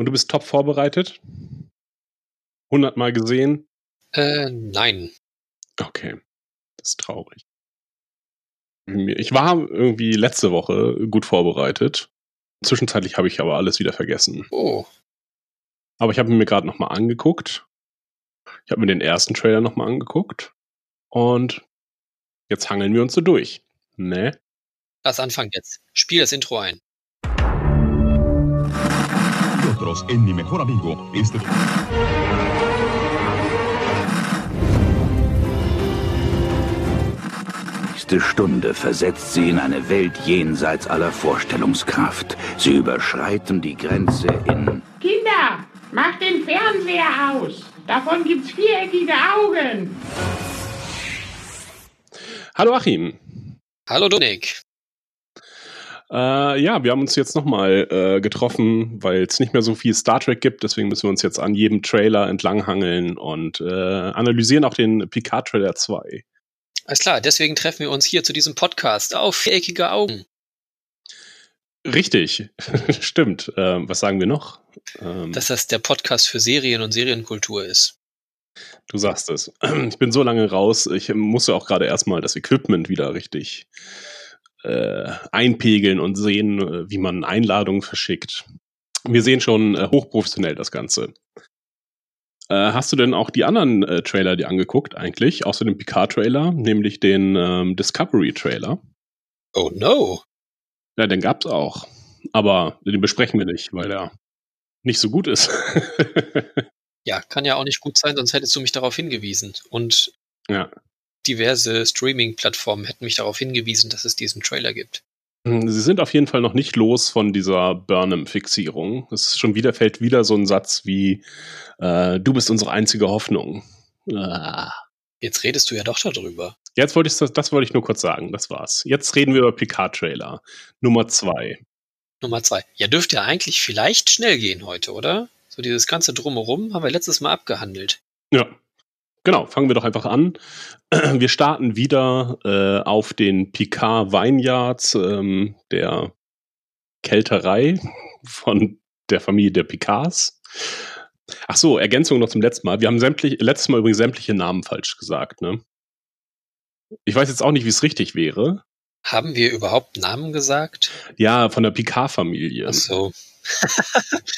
Und du bist top vorbereitet? Hundertmal gesehen? Äh, nein. Okay. Das ist traurig. Ich war irgendwie letzte Woche gut vorbereitet. Zwischenzeitlich habe ich aber alles wieder vergessen. Oh. Aber ich habe mir gerade nochmal angeguckt. Ich habe mir den ersten Trailer nochmal angeguckt. Und jetzt hangeln wir uns so durch. Ne? Lass anfangen jetzt. Spiel das Intro ein. Nosotros en mi mejor amigo este nächste Stunde versetzt sie in eine Welt jenseits aller Vorstellungskraft. Sie überschreiten die Grenze in... Kinder, macht den Fernseher aus. Davon gibt's viereckige Augen. Hallo Achim. Hallo Dominik. Äh, ja, wir haben uns jetzt nochmal äh, getroffen, weil es nicht mehr so viel Star Trek gibt. Deswegen müssen wir uns jetzt an jedem Trailer entlanghangeln und äh, analysieren auch den Picard-Trailer 2. Alles klar, deswegen treffen wir uns hier zu diesem Podcast auf viereckige Augen. Richtig, stimmt. Ähm, was sagen wir noch? Ähm, Dass das der Podcast für Serien und Serienkultur ist. Du sagst es. Ich bin so lange raus, ich musste auch gerade erstmal das Equipment wieder richtig äh, einpegeln und sehen, äh, wie man Einladungen verschickt. Wir sehen schon äh, hochprofessionell das Ganze. Äh, hast du denn auch die anderen äh, Trailer dir angeguckt eigentlich, außer dem Picard-Trailer, nämlich den ähm, Discovery-Trailer? Oh no. Ja, den gab's auch. Aber den besprechen wir nicht, weil er nicht so gut ist. ja, kann ja auch nicht gut sein, sonst hättest du mich darauf hingewiesen. Und ja. Diverse Streaming-Plattformen hätten mich darauf hingewiesen, dass es diesen Trailer gibt. Hm, sie sind auf jeden Fall noch nicht los von dieser Burnham-Fixierung. Es schon wieder fällt wieder so ein Satz wie äh, Du bist unsere einzige Hoffnung. Ah. Jetzt redest du ja doch darüber. Jetzt wollte ich das, das wollte ich nur kurz sagen. Das war's. Jetzt reden wir über Picard-Trailer Nummer zwei. Nummer zwei. Ja, dürfte ja eigentlich vielleicht schnell gehen heute, oder? So dieses ganze Drumherum haben wir letztes Mal abgehandelt. Ja, Genau, fangen wir doch einfach an. Wir starten wieder äh, auf den Picard Vineyards ähm, der Kälterei von der Familie der Picards. Ach so, Ergänzung noch zum letzten Mal. Wir haben sämtlich, letztes Mal übrigens sämtliche Namen falsch gesagt, ne? Ich weiß jetzt auch nicht, wie es richtig wäre. Haben wir überhaupt Namen gesagt? Ja, von der Picard-Familie. Ach so.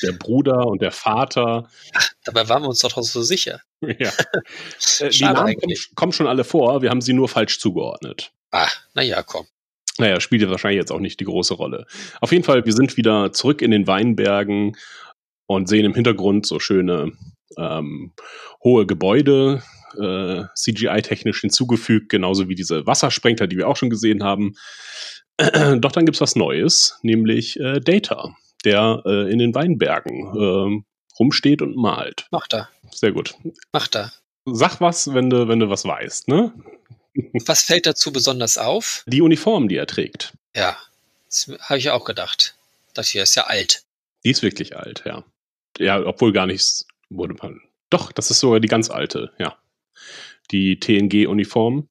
Der Bruder und der Vater. Dabei waren wir uns doch so sicher. Ja. Äh, die Namen kommen, kommen, schon alle vor, wir haben sie nur falsch zugeordnet. Ah, naja, komm. Naja, spielt wahrscheinlich jetzt auch nicht die große Rolle. Auf jeden Fall, wir sind wieder zurück in den Weinbergen und sehen im Hintergrund so schöne ähm, hohe Gebäude, äh, CGI-technisch hinzugefügt, genauso wie diese Wassersprengler, die wir auch schon gesehen haben. Doch dann gibt es was Neues, nämlich äh, Data der äh, in den Weinbergen äh, rumsteht und malt. Macht er. Sehr gut. Macht er. Sag was, wenn du, wenn du was weißt, ne? Was fällt dazu besonders auf? Die Uniform, die er trägt. Ja, das habe ich auch gedacht. Das hier ist ja alt. Die ist wirklich alt, ja. Ja, obwohl gar nichts wurde man. Doch, das ist sogar die ganz alte, ja. Die TNG-Uniform.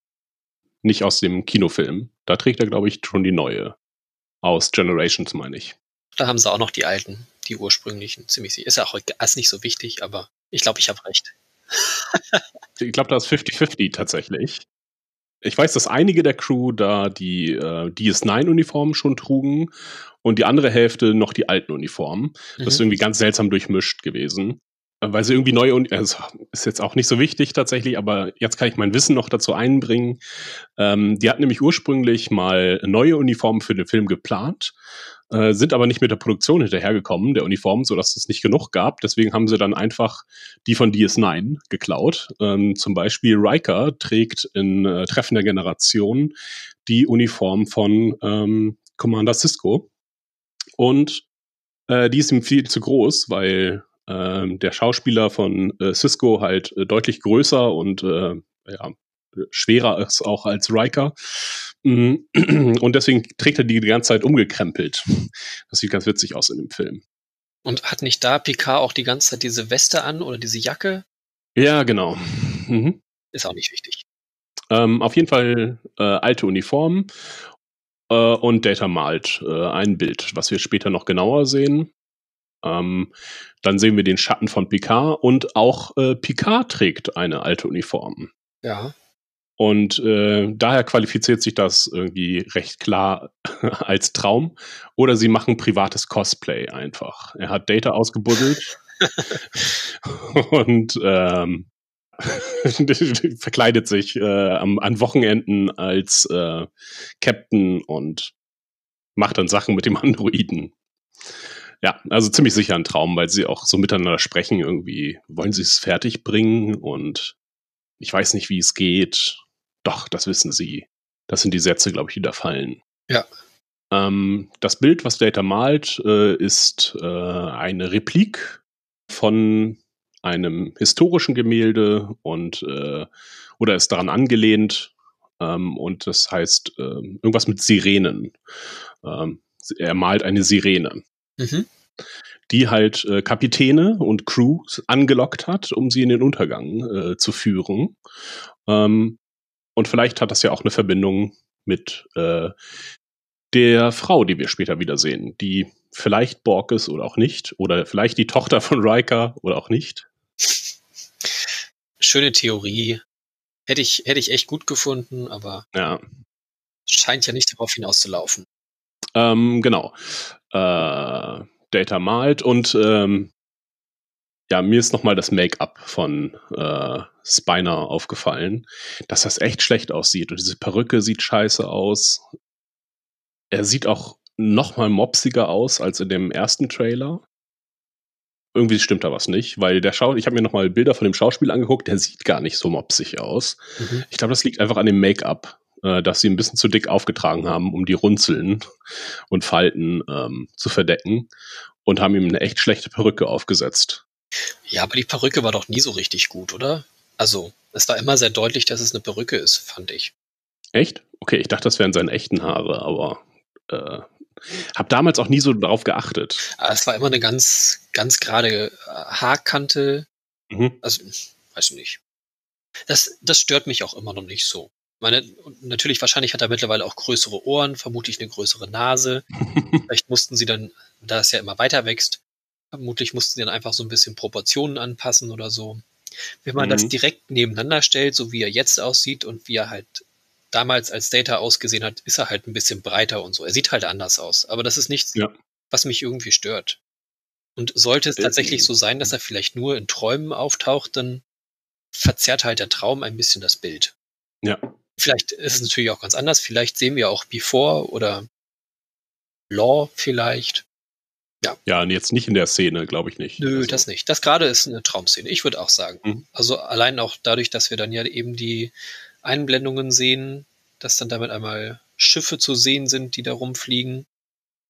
Nicht aus dem Kinofilm. Da trägt er, glaube ich, schon die neue. Aus Generations, meine ich. Da haben sie auch noch die alten, die ursprünglichen, ziemlich sicher. Ist ja auch ist nicht so wichtig, aber ich glaube, ich habe recht. ich glaube, da ist 50-50 tatsächlich. Ich weiß, dass einige der Crew da die äh, DS9-Uniformen schon trugen und die andere Hälfte noch die alten Uniformen. Das mhm. ist irgendwie ganz seltsam durchmischt gewesen. Weil sie irgendwie neue, also ist jetzt auch nicht so wichtig tatsächlich, aber jetzt kann ich mein Wissen noch dazu einbringen. Ähm, die hatten nämlich ursprünglich mal neue Uniformen für den Film geplant äh, sind aber nicht mit der Produktion hinterhergekommen, der Uniformen, sodass es nicht genug gab. Deswegen haben sie dann einfach die von DS9 geklaut. Ähm, zum Beispiel Riker trägt in äh, Treffen der Generation die Uniform von ähm, Commander Cisco. Und äh, die ist ihm viel zu groß, weil äh, der Schauspieler von äh, Cisco halt äh, deutlich größer und ja, schwerer ist auch als Riker. Mhm. Und deswegen trägt er die die ganze Zeit umgekrempelt. Das sieht ganz witzig aus in dem Film. Und hat nicht da Picard auch die ganze Zeit diese Weste an oder diese Jacke? Ja, genau. Mhm. Ist auch nicht wichtig. Ähm, auf jeden Fall äh, alte Uniformen äh, und Data malt äh, ein Bild, was wir später noch genauer sehen. Ähm, dann sehen wir den Schatten von Picard und auch äh, Picard trägt eine alte Uniform. Ja. Und äh, daher qualifiziert sich das irgendwie recht klar als Traum. Oder sie machen privates Cosplay einfach. Er hat Data ausgebuddelt und ähm, verkleidet sich äh, am, an Wochenenden als äh, Captain und macht dann Sachen mit dem Androiden. Ja, also ziemlich sicher ein Traum, weil sie auch so miteinander sprechen. Irgendwie wollen sie es fertig bringen und ich weiß nicht, wie es geht. Doch, das wissen sie. Das sind die Sätze, glaube ich, die da fallen. Ja. Ähm, das Bild, was Data malt, äh, ist äh, eine Replik von einem historischen Gemälde und äh, oder ist daran angelehnt ähm, und das heißt äh, irgendwas mit Sirenen. Ähm, er malt eine Sirene, Mhm. die halt äh, Kapitäne und Crews angelockt hat, um sie in den Untergang äh, zu führen. Ähm, und vielleicht hat das ja auch eine Verbindung mit äh, der Frau, die wir später wiedersehen, die vielleicht Borg ist oder auch nicht, oder vielleicht die Tochter von Riker oder auch nicht. Schöne Theorie. Hätte ich, hätte ich echt gut gefunden, aber Ja, scheint ja nicht darauf hinauszulaufen. ähm, genau. Äh, Data malt und ähm, ja, mir ist nochmal das Make-up von äh, Spiner aufgefallen, dass das echt schlecht aussieht. Und diese Perücke sieht scheiße aus. Er sieht auch nochmal mopsiger aus als in dem ersten Trailer. Irgendwie stimmt da was nicht, weil der Schau ich habe mir nochmal Bilder von dem Schauspiel angeguckt, der sieht gar nicht so mopsig aus. Mhm. Ich glaube, das liegt einfach an dem Make-up, äh, dass sie ein bisschen zu dick aufgetragen haben, um die Runzeln und Falten ähm, zu verdecken und haben ihm eine echt schlechte Perücke aufgesetzt. Ja, aber die Perücke war doch nie so richtig gut, oder? Also, es war immer sehr deutlich, dass es eine Perücke ist, fand ich. Echt? Okay, ich dachte, das wären seine echten Haare, aber äh, hab damals auch nie so darauf geachtet. Aber es war immer eine ganz, ganz gerade äh, Haarkante. Mhm. Also, weiß ich nicht. Das, das stört mich auch immer noch nicht so. Meine, natürlich, wahrscheinlich hat er mittlerweile auch größere Ohren, vermutlich eine größere Nase. Vielleicht mussten sie dann, da es ja immer weiter wächst, vermutlich mussten sie dann einfach so ein bisschen Proportionen anpassen oder so. Wenn man das Mhm. direkt nebeneinander stellt, so wie er jetzt aussieht und wie er halt damals als Data ausgesehen hat, ist er halt ein bisschen breiter und so. Er sieht halt anders aus. Aber das ist nichts, Ja. was mich irgendwie stört. Und sollte es Äh, tatsächlich so sein, dass er vielleicht nur in Träumen auftaucht, dann verzerrt halt der Traum ein bisschen das Bild. Ja. Vielleicht ist es natürlich auch ganz anders. Vielleicht sehen wir auch Before oder Law vielleicht. Ja, und jetzt nicht in der Szene, glaube ich nicht. Nö, Also, das nicht. Das gerade ist eine Traumszene. Ich würde auch sagen. Mhm. Also allein auch dadurch, dass wir dann ja eben die Einblendungen sehen, dass dann damit einmal Schiffe zu sehen sind, die da rumfliegen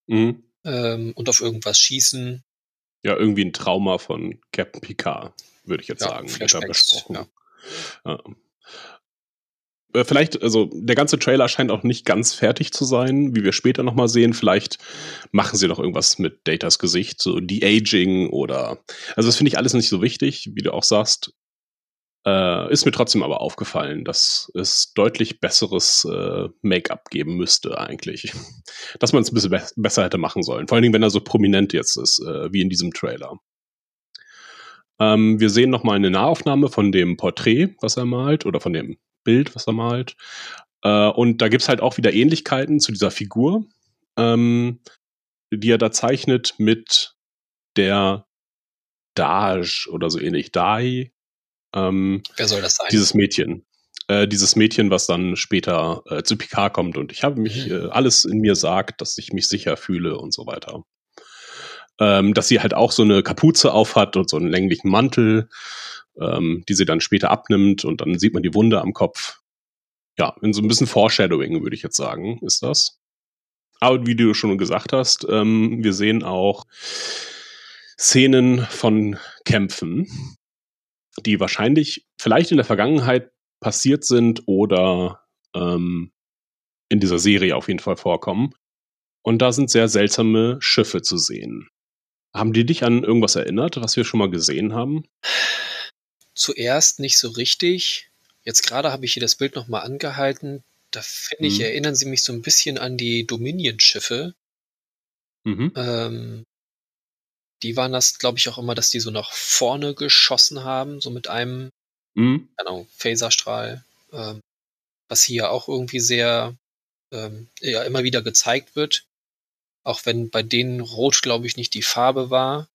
Mhm. ähm, und auf irgendwas schießen. Ja, irgendwie ein Trauma von Captain Picard, würde ich jetzt Ja, sagen. Flashbacks, besprochen. ja. Ja. Äh, Vielleicht, also der ganze Trailer scheint auch nicht ganz fertig zu sein, wie wir später nochmal sehen. Vielleicht machen sie noch irgendwas mit Datas Gesicht, so De-Aging oder. Also, das finde ich alles nicht so wichtig, wie du auch sagst. Äh, ist mir trotzdem aber aufgefallen, dass es deutlich besseres äh, Make-up geben müsste, eigentlich. Dass man es ein bisschen be besser hätte machen sollen. Vor allen Dingen, wenn er so prominent jetzt ist, äh, wie in diesem Trailer. Ähm, wir sehen nochmal eine Nahaufnahme von dem Porträt, was er malt, oder von dem Bild, was er malt. Äh, und da gibt's halt auch wieder Ähnlichkeiten zu dieser Figur, ähm, die er da zeichnet mit der Dage oder so ähnlich. Dai. Ähm, Wer soll das sein? dieses Mädchen. Äh, dieses Mädchen, was dann später äh, zu Picard kommt und ich habe mich, Mhm. äh, alles in mir sagt, dass ich mich sicher fühle und so weiter. Ähm, dass sie halt auch so eine Kapuze aufhat und so einen länglichen Mantel, ähm, die sie dann später abnimmt und dann sieht man die Wunde am Kopf. Ja, in so ein bisschen Foreshadowing, würde ich jetzt sagen, ist das. Aber wie du schon gesagt hast, ähm, wir sehen auch Szenen von Kämpfen, die wahrscheinlich vielleicht in der Vergangenheit passiert sind oder ähm, in dieser Serie auf jeden Fall vorkommen. Und da sind sehr seltsame Schiffe zu sehen. Haben die dich an irgendwas erinnert, was wir schon mal gesehen haben? Zuerst nicht so richtig. Jetzt gerade habe ich hier das Bild nochmal angehalten. Da finde ich, Mhm. erinnern sie mich so ein bisschen an die Dominion-Schiffe. Mhm. Ähm, die waren das, glaube ich, auch immer, dass die so nach vorne geschossen haben, so mit einem, Mhm. Ahnung, Phaserstrahl, ähm, was hier auch irgendwie sehr, ähm, ja, immer wieder gezeigt wird. Auch wenn bei denen Rot, glaube ich, nicht die Farbe war.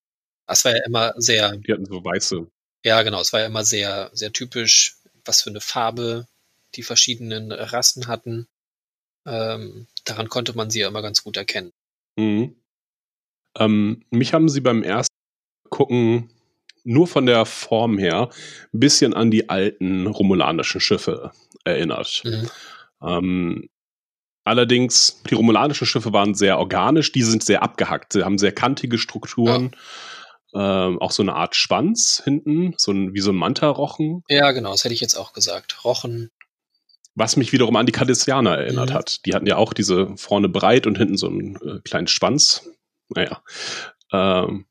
Das war ja immer sehr, Die hatten so weiße. Ja genau, es war ja immer sehr, sehr typisch, was für eine Farbe die verschiedenen Rassen hatten. Ähm, daran konnte man sie ja immer ganz gut erkennen. Mhm. Ähm, mich haben sie beim ersten Gucken nur von der Form her ein bisschen an die alten romulanischen Schiffe erinnert. Mhm. Ähm, allerdings, die romulanischen Schiffe waren sehr organisch, die sind sehr abgehackt. Sie haben sehr kantige Strukturen. Ähm, auch so eine Art Schwanz hinten, so ein, wie so ein Manta-Rochen, Ja, genau, das hätte ich jetzt auch gesagt. Rochen, was mich wiederum an die Cardassianer erinnert Mhm. hat. Die hatten ja auch diese vorne breit und hinten so einen äh, kleinen Schwanz. Naja. Ähm,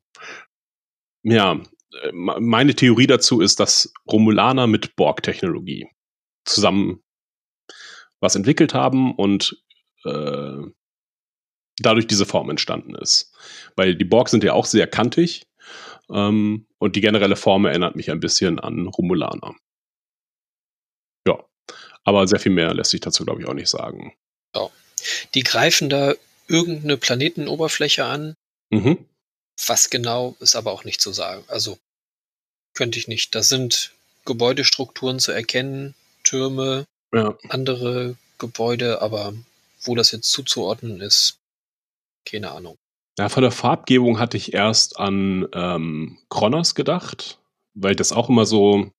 ja, äh, me- meine Theorie dazu ist, dass Romulaner mit Borg-Technologie zusammen was entwickelt haben und äh, dadurch diese Form entstanden ist. Weil die Borg sind ja auch sehr kantig ähm, und die generelle Form erinnert mich ein bisschen an Romulaner. Ja, aber sehr viel mehr lässt sich dazu, glaube ich, auch nicht sagen. die greifen da irgendeine Planetenoberfläche an. Mhm. Was genau ist aber auch nicht zu sagen. Also könnte ich nicht. Da sind Gebäudestrukturen zu erkennen, Türme, Ja. andere Gebäude, aber wo das jetzt zuzuordnen ist, keine Ahnung. Ja, von der Farbgebung hatte ich erst an ähm, Kronos gedacht, weil das auch immer so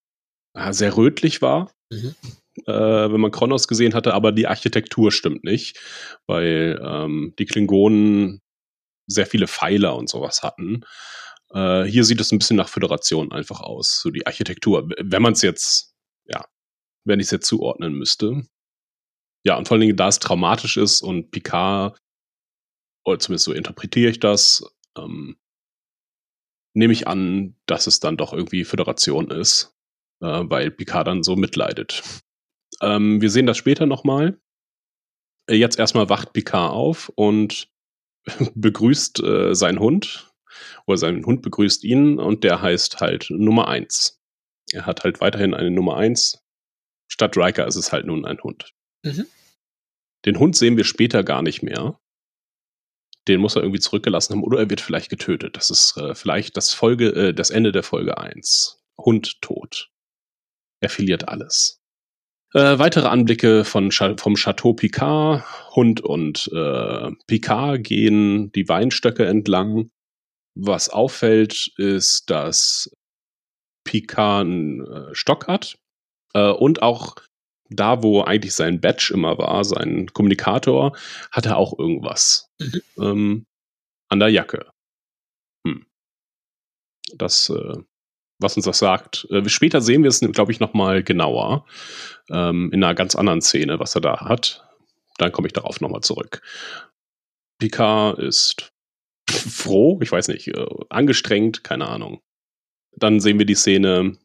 ja, sehr rötlich war. Mhm. äh, wenn man Kronos gesehen hatte, aber die Architektur stimmt nicht, weil ähm, die Klingonen sehr viele Pfeiler und sowas hatten. Äh, hier sieht es ein bisschen nach Föderation einfach aus, so die Architektur, wenn man es jetzt, ja, wenn ich es jetzt zuordnen müsste. Ja, und vor allen Dingen, da es traumatisch ist und Picard, oder zumindest so interpretiere ich das, ähm, nehme ich an, dass es dann doch irgendwie Föderation ist, äh, weil Picard dann so mitleidet. Ähm, wir sehen das später nochmal. Äh, Jetzt erstmal wacht Picard auf und begrüßt äh, seinen Hund. Oder sein Hund begrüßt ihn und der heißt halt Nummer eins. Er hat halt weiterhin eine Nummer eins. Statt Riker ist es halt nun ein Hund. Mhm. Den Hund sehen wir später gar nicht mehr. Den muss er irgendwie zurückgelassen haben oder er wird vielleicht getötet. Das ist äh, vielleicht das Folge, äh, das Ende der Folge eins. Hund tot. Er verliert alles. Äh, weitere Anblicke von vom Chateau Picard. Hund und äh, Picard gehen die Weinstöcke entlang. Was auffällt, ist, dass Picard einen äh, Stock hat äh, und auch da, wo eigentlich sein Badge immer war, sein Kommunikator, hat er auch irgendwas Mhm. ähm, an der Jacke. Hm. Das, äh, was uns das sagt. Äh, später sehen wir es, glaube ich, noch mal genauer ähm, in einer ganz anderen Szene, was er da hat. Dann komme ich darauf noch mal zurück. Picard ist froh, ich weiß nicht, äh, angestrengt, keine Ahnung. Dann sehen wir die Szene,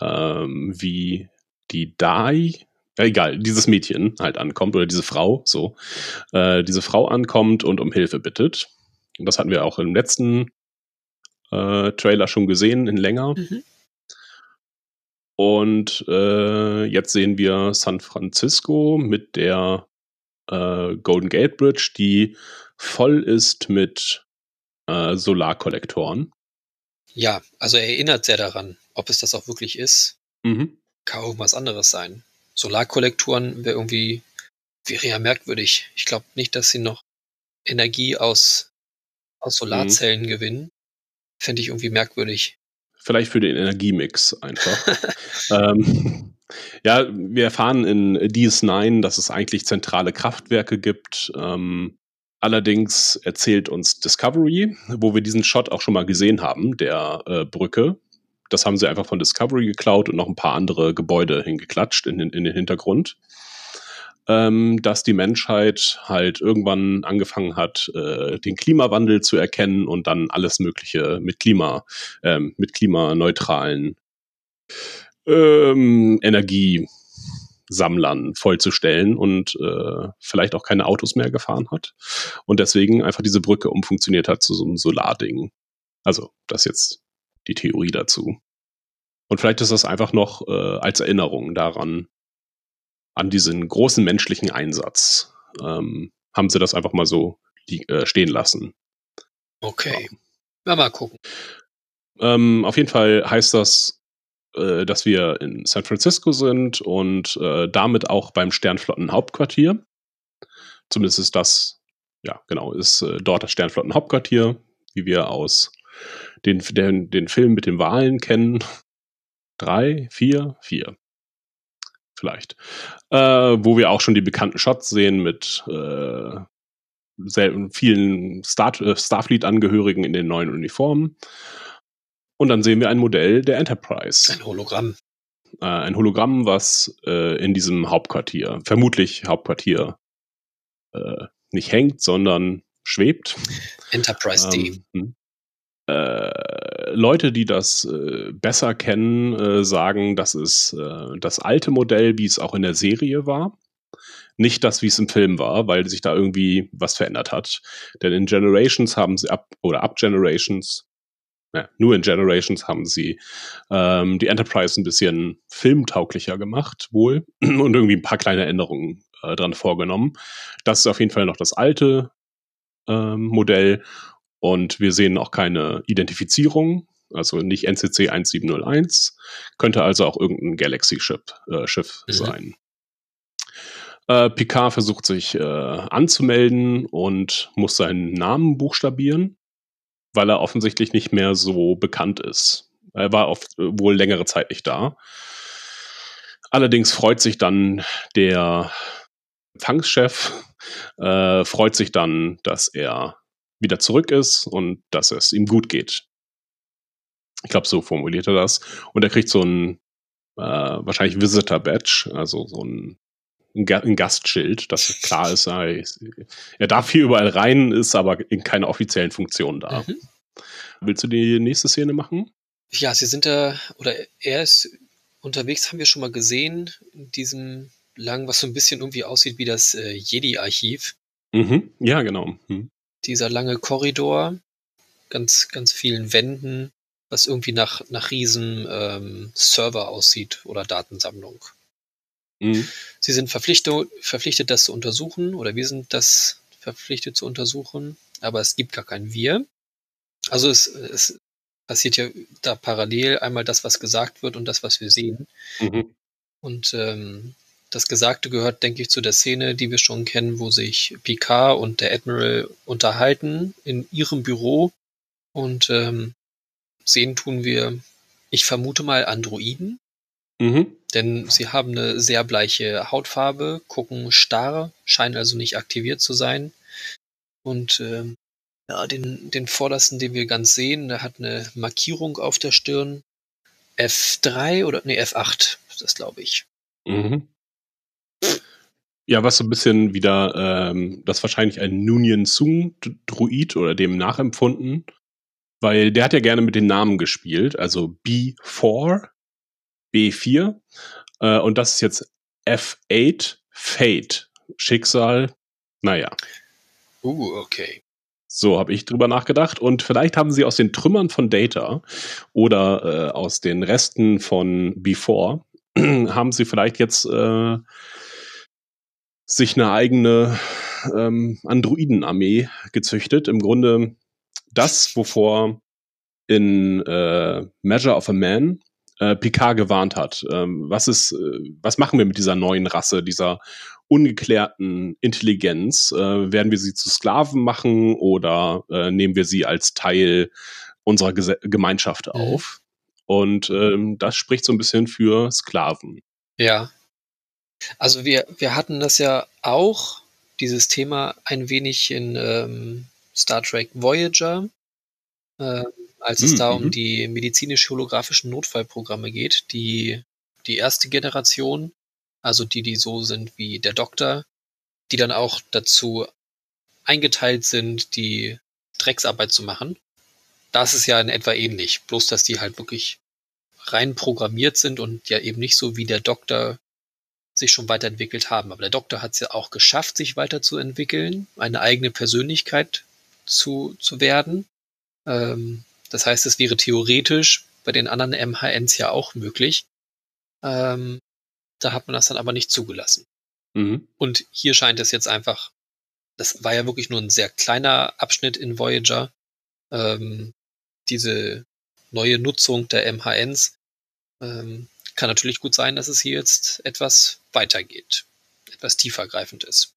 ähm, wie die Dai, egal, dieses Mädchen halt ankommt oder diese Frau, so, äh, diese Frau ankommt und um Hilfe bittet. Und das hatten wir auch im letzten äh, Trailer schon gesehen, in länger. Mhm. Und äh, jetzt sehen wir San Francisco mit der äh, Golden Gate Bridge, die voll ist mit äh, Solarkollektoren. Ja, also erinnert sehr daran, ob es das auch wirklich ist. Mhm. Kann auch irgendwas anderes sein. Solarkollektoren wäre irgendwie, wäre ja merkwürdig. Ich glaube nicht, dass sie noch Energie aus, aus Solarzellen gewinnen. Fände ich irgendwie merkwürdig. Vielleicht für den Energiemix einfach. ähm, ja, wir erfahren in DS9, dass es eigentlich zentrale Kraftwerke gibt. Ähm, allerdings erzählt uns Discovery, wo wir diesen Shot auch schon mal gesehen haben, der äh, Brücke. Das haben sie einfach von Discovery geklaut und noch ein paar andere Gebäude hingeklatscht in, den- in den Hintergrund. Ähm, dass die Menschheit halt irgendwann angefangen hat, äh, den Klimawandel zu erkennen und dann alles Mögliche mit Klima, ähm, mit klimaneutralen ähm, Energiesammlern vollzustellen und äh, vielleicht auch keine Autos mehr gefahren hat und deswegen einfach diese Brücke umfunktioniert hat zu so einem Solarding. Also, das jetzt die Theorie dazu. Und vielleicht ist das einfach noch äh, als Erinnerung daran, an diesen großen menschlichen Einsatz, ähm, haben sie das einfach mal so äh, stehen lassen. Okay. Ja. mal gucken. Ähm, auf jeden Fall heißt das, äh, dass wir in San Francisco sind und äh, damit auch beim Sternflottenhauptquartier. Zumindest ist das, ja, genau, ist äh, dort das Sternflottenhauptquartier, wie wir aus den, den, den Film mit den Wahlen kennen. Drei, vier, vier. Vielleicht. Äh, wo wir auch schon die bekannten Shots sehen mit äh, vielen Star äh, Starfleet-Angehörigen in den neuen Uniformen. Und dann sehen wir ein Modell der Enterprise. Ein Hologramm. Äh, ein Hologramm, was äh, in diesem Hauptquartier, vermutlich Hauptquartier, äh, nicht hängt, sondern schwebt. Enterprise D. Ähm, hm. Äh, Leute, die das äh, besser kennen, äh, sagen, das ist äh, das alte Modell, wie es auch in der Serie war. Nicht das, wie es im Film war, weil sich da irgendwie was verändert hat. Denn in Generations haben sie ab, oder ab Generations ja, nur in Generations haben sie ähm, die Enterprise ein bisschen filmtauglicher gemacht, wohl, und irgendwie ein paar kleine Änderungen äh, dran vorgenommen. Das ist auf jeden Fall noch das alte ähm, Modell und wir sehen auch keine Identifizierung, also nicht NCC 1701, könnte also auch irgendein Galaxy-Schiff äh, Schiff mhm. sein. Äh, Picard versucht sich äh, anzumelden und muss seinen Namen buchstabieren weil er offensichtlich nicht mehr so bekannt ist. Er war oft wohl längere Zeit nicht da. Allerdings freut sich dann der Empfangschef, äh, freut sich dann, dass er wieder zurück ist und dass es ihm gut geht. Ich glaube, so formuliert er das. Und er kriegt so ein äh, wahrscheinlich Visitor-Badge, also so ein, ein Gastschild, dass klar ist, er darf hier überall rein, ist aber in keiner offiziellen Funktion da. Mhm. Willst du die nächste Szene machen? Ja, sie sind da, oder er ist unterwegs, haben wir schon mal gesehen, in diesem langen, was so ein bisschen irgendwie aussieht wie das äh, Jedi-Archiv. Mhm. Ja, genau. Mhm. Dieser lange Korridor, ganz, ganz vielen Wänden, was irgendwie nach, nach riesen ähm, Server aussieht oder Datensammlung. Mhm. Sie sind verpflichtet, verpflichtet, das zu untersuchen, oder wir sind das verpflichtet zu untersuchen, aber es gibt gar kein Wir. Also es, es passiert ja da parallel einmal das, was gesagt wird und das, was wir sehen. Mhm. Und ähm, das Gesagte gehört, denke ich, zu der Szene, die wir schon kennen, wo sich Picard und der Admiral unterhalten in ihrem Büro. Und ähm, sehen tun wir, ich vermute mal, Androiden. Mhm. Denn sie haben eine sehr bleiche Hautfarbe, gucken starr, scheinen also nicht aktiviert zu sein. Und ähm, ja, den, den vordersten, den wir ganz sehen, der hat eine Markierung auf der Stirn. F3 oder, nee, F8 ist das, glaube ich. Mhm. Ja, was so ein bisschen wieder, ähm, das wahrscheinlich ein Nunien Sung Druid oder dem nachempfunden, weil der hat ja gerne mit den Namen gespielt, also B4, B4, äh, und das ist jetzt F8, Fate, Schicksal, naja. Uh, okay. So habe ich drüber nachgedacht. Und vielleicht haben sie aus den Trümmern von Data oder äh, aus den Resten von Before, haben sie vielleicht jetzt äh, sich eine eigene ähm, Androidenarmee gezüchtet. Im Grunde das, wovor in äh, Measure of a Man äh, Picard gewarnt hat. Ähm, was ist, äh, was machen wir mit dieser neuen Rasse, dieser ungeklärten Intelligenz? Äh, werden wir sie zu Sklaven machen oder äh, nehmen wir sie als Teil unserer Gese Gemeinschaft mhm. auf? Und ähm, das spricht so ein bisschen für Sklaven. Ja. Also wir, wir hatten das ja auch, dieses Thema ein wenig in ähm, Star Trek Voyager, äh, als es mhm. da um mhm. die medizinisch-holographischen Notfallprogramme geht, die, die erste Generation, also die, die so sind wie der Doktor, die dann auch dazu eingeteilt sind, die Drecksarbeit zu machen. Das ist ja in etwa ähnlich, bloß dass die halt wirklich rein programmiert sind und ja eben nicht so wie der Doktor sich schon weiterentwickelt haben. Aber der Doktor hat es ja auch geschafft, sich weiterzuentwickeln, eine eigene Persönlichkeit zu, zu werden. Ähm, Das heißt, es wäre theoretisch bei den anderen MHNs ja auch möglich. Ähm, da hat man das dann aber nicht zugelassen. Mhm. Und hier scheint es jetzt einfach, das war ja wirklich nur ein sehr kleiner Abschnitt in Voyager, ähm, diese neue Nutzung der MHNs. Ähm, kann natürlich gut sein, dass es hier jetzt etwas weitergeht, etwas tiefergreifend ist.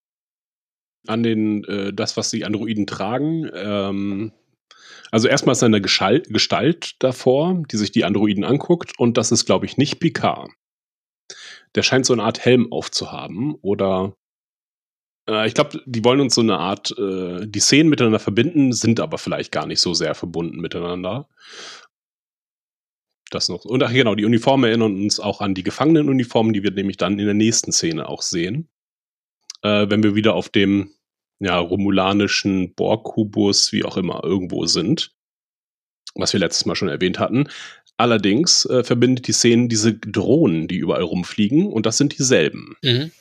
An den, äh, das, was die Androiden tragen, ähm, also erstmal ist eine Gestalt, Gestalt davor, die sich die Androiden anguckt und das ist, glaube ich, nicht Picard. Der scheint so eine Art Helm aufzuhaben oder äh, ich glaube, die wollen uns so eine Art, äh, die Szenen miteinander verbinden, sind aber vielleicht gar nicht so sehr verbunden miteinander. Das noch. Und ach genau, die Uniformen erinnern uns auch an die Gefangenenuniformen, die wir nämlich dann in der nächsten Szene auch sehen. Äh, wenn wir wieder auf dem ja, romulanischen Borg-Kubus, wie auch immer, irgendwo sind. Was wir letztes Mal schon erwähnt hatten. Allerdings äh, verbindet die Szene diese Drohnen, die überall rumfliegen, und das sind dieselben. Mhm.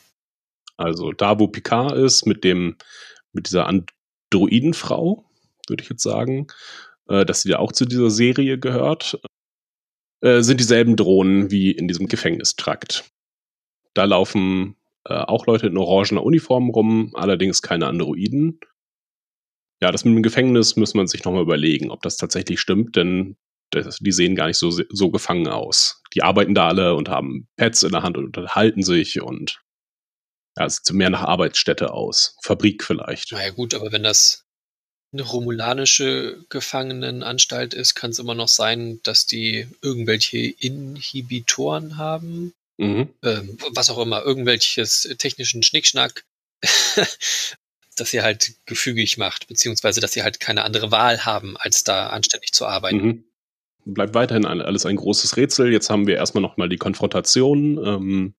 Also da, wo Picard ist, mit dem, mit dieser Androidenfrau, würde ich jetzt sagen, äh, dass sie ja auch zu dieser Serie gehört, äh, sind dieselben Drohnen wie in diesem Gefängnistrakt. Da laufen äh, auch Leute in orangener Uniform rum, allerdings keine Androiden. Ja, das mit dem Gefängnis muss man sich nochmal überlegen, ob das tatsächlich stimmt, denn das, die sehen gar nicht so, so gefangen aus. Die arbeiten da alle und haben Pads in der Hand und unterhalten sich und ja, es sieht mehr nach Arbeitsstätte aus. Fabrik vielleicht. Naja gut, aber wenn das eine romulanische Gefangenenanstalt ist, kann es immer noch sein, dass die irgendwelche Inhibitoren haben. Mhm. Ähm, was auch immer, irgendwelches technischen Schnickschnack, dass sie halt gefügig macht, beziehungsweise dass sie halt keine andere Wahl haben, als da anständig zu arbeiten. Mhm. Bleibt weiterhin alles ein großes Rätsel. Jetzt haben wir erstmal nochmal die Konfrontation ähm,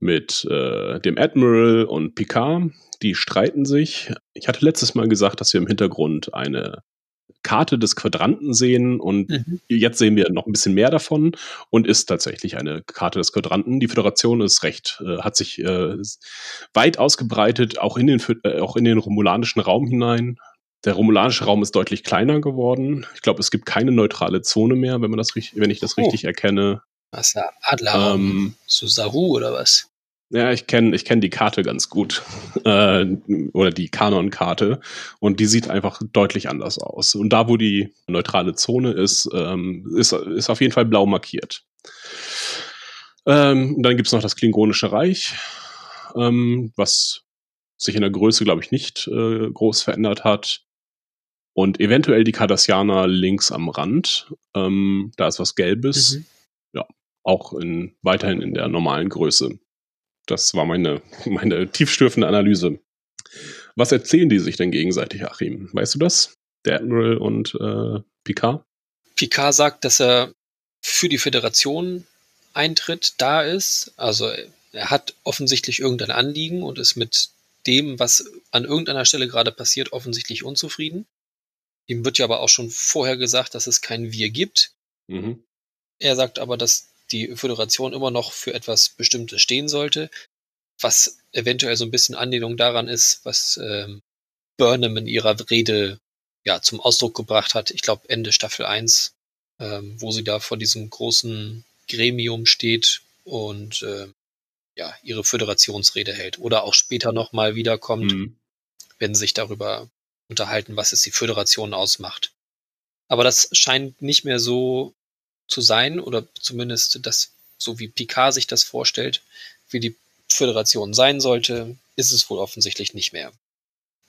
mit äh, dem Admiral und Picard. Die streiten sich. Ich hatte letztes Mal gesagt, dass wir im Hintergrund eine Karte des Quadranten sehen und Mhm. jetzt sehen wir noch ein bisschen mehr davon und ist tatsächlich eine Karte des Quadranten. Die Föderation ist recht, äh, hat sich äh, weit ausgebreitet, auch in, den, äh, auch in den romulanischen Raum hinein. Der romulanische Raum ist deutlich kleiner geworden. Ich glaube, es gibt keine neutrale Zone mehr, wenn man das richtig, wenn ich das Oh. richtig erkenne. Was da? Adlerraum? Ähm, so Saru oder was? Ja, ich kenne ich kenn die Karte ganz gut. Äh, oder die Kanon-Karte. Und die sieht einfach deutlich anders aus. Und da, wo die neutrale Zone ist, ähm, ist, ist auf jeden Fall blau markiert. Ähm, dann gibt's noch das Klingonische Reich, ähm, was sich in der Größe, glaube ich, nicht äh, groß verändert hat. Und eventuell die Cardassianer links am Rand. Ähm, da ist was Gelbes Mhm. Auch in, weiterhin in der normalen Größe. Das war meine, meine tiefstürfende Analyse. Was erzählen die sich denn gegenseitig, Achim? Weißt du das? Der Admiral und äh, Picard? Picard sagt, dass er für die Föderation eintritt, da ist. Also er hat offensichtlich irgendein Anliegen und ist mit dem, was an irgendeiner Stelle gerade passiert, offensichtlich unzufrieden. Ihm wird ja aber auch schon vorher gesagt, dass es kein Wir gibt. Mhm. Er sagt aber, dass die Föderation immer noch für etwas Bestimmtes stehen sollte, was eventuell so ein bisschen Anlehnung daran ist, was ähm, Burnham in ihrer Rede ja zum Ausdruck gebracht hat. Ich glaube Ende Staffel 1, ähm, wo sie da vor diesem großen Gremium steht und ähm, ja ihre Föderationsrede hält oder auch später noch mal wiederkommt, Mhm. wenn sie sich darüber unterhalten, was es die Föderation ausmacht. Aber das scheint nicht mehr so zu sein, oder zumindest das, so wie Picard sich das vorstellt, wie die Föderation sein sollte, ist es wohl offensichtlich nicht mehr.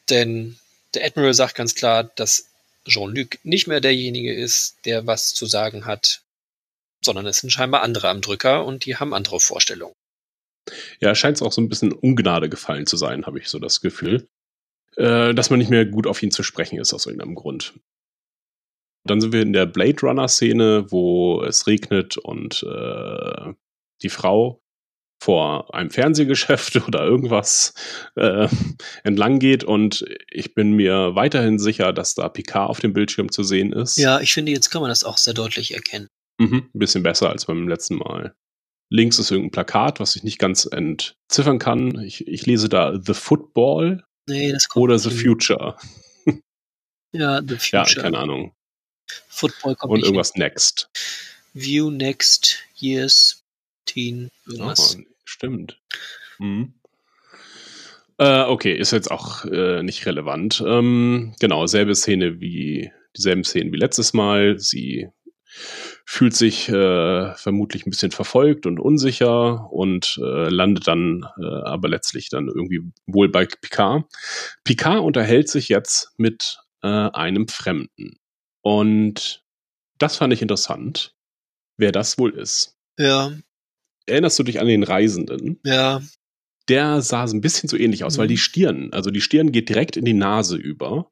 Denn der Admiral sagt ganz klar, dass Jean-Luc nicht mehr derjenige ist, der was zu sagen hat, sondern es sind scheinbar andere am Drücker und die haben andere Vorstellungen. Ja, scheint es auch so ein bisschen Ungnade gefallen zu sein, habe ich so das Gefühl. Äh, dass man nicht mehr gut auf ihn zu sprechen ist, aus irgendeinem Grund. Dann sind wir in der Blade Runner-Szene, wo es regnet und äh, die Frau vor einem Fernsehgeschäft oder irgendwas äh, entlang geht und ich bin mir weiterhin sicher, dass da Picard auf dem Bildschirm zu sehen ist. Ja, ich finde, jetzt kann man das auch sehr deutlich erkennen. Mhm, ein bisschen besser als beim letzten Mal. Links ist irgendein Plakat, was ich nicht ganz entziffern kann. Ich, ich lese da The Football Nee, oder The. Future. Ja, The Ja, Future. keine Ahnung. Football kommt und irgendwas Next. View Next Years Teen irgendwas. Oh, stimmt. Mhm. Äh, okay, ist jetzt auch äh, nicht relevant. Ähm, genau, selbe Szene wie dieselben Szenen wie letztes Mal. Sie fühlt sich äh, vermutlich ein bisschen verfolgt und unsicher und äh, landet dann äh, aber letztlich dann irgendwie wohl bei Picard. Picard unterhält sich jetzt mit äh, einem Fremden. Und das fand ich interessant, wer das wohl ist. Ja, Erinnerst du dich an den Reisenden? ja. Der sah so ein bisschen so ähnlich aus, Mhm. weil die Stirn, also die Stirn geht direkt in die Nase über.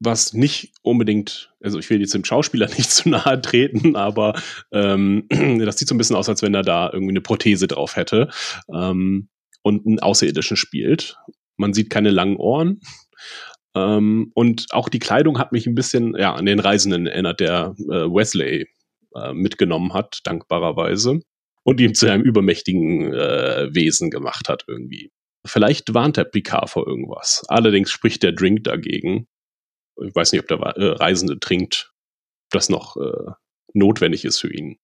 Was nicht unbedingt, also ich will jetzt dem Schauspieler nicht zu nahe treten, aber ähm, das sieht so ein bisschen aus, als wenn er da irgendwie eine Prothese drauf hätte ähm, und einen Außerirdischen spielt. Man sieht keine langen Ohren. Ähm, und auch die Kleidung hat mich ein bisschen ja, an den Reisenden erinnert, der äh, Wesley äh, mitgenommen hat, dankbarerweise. Und ihm zu einem übermächtigen äh, Wesen gemacht hat irgendwie. Vielleicht warnt der Picard vor irgendwas. Allerdings spricht der Drink dagegen. Ich weiß nicht, ob der äh, Reisende trinkt, ob das noch äh, notwendig ist für ihn.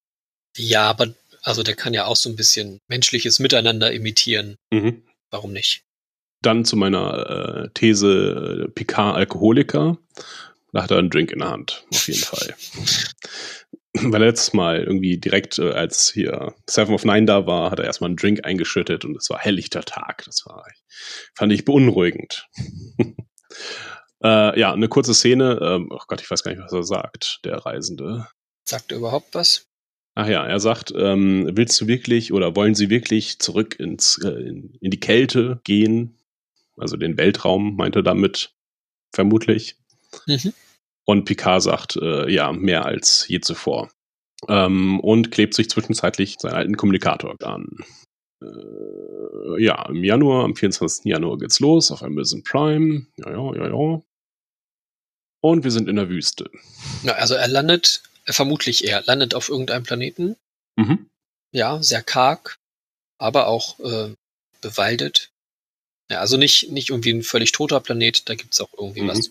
Ja, aber also der kann ja auch so ein bisschen menschliches Miteinander imitieren. Mhm. Warum nicht? Dann zu meiner äh, These äh, Picard Alkoholiker. Da hat er einen Drink in der Hand, auf jeden Fall. Weil letztes Mal irgendwie direkt, äh, als hier Seven of Nine da war, hat er erstmal einen Drink eingeschüttet und es war helllichter Tag. Das war, fand ich beunruhigend. äh, ja, eine kurze Szene. Ähm, oh Gott, ich weiß gar nicht, was er sagt, der Reisende. Sagt er überhaupt was? Ach ja, er sagt, ähm, willst du wirklich oder wollen Sie wirklich zurück ins, äh, in, in die Kälte gehen? Also den Weltraum, meint er damit, vermutlich. Mhm. Und Picard sagt, äh, ja, mehr als je zuvor. Ähm, und klebt sich zwischenzeitlich seinen alten Kommunikator an. Äh, ja, im Januar, am 24. Januar geht's los auf Amazon Prime. Ja, ja, ja, ja. Und wir sind in der Wüste. Na, also er landet, vermutlich er landet auf irgendeinem Planeten. Mhm. Ja, sehr karg, aber auch äh, bewaldet. Ja, also nicht, nicht irgendwie ein völlig toter Planet, da gibt's auch irgendwie Mhm. was.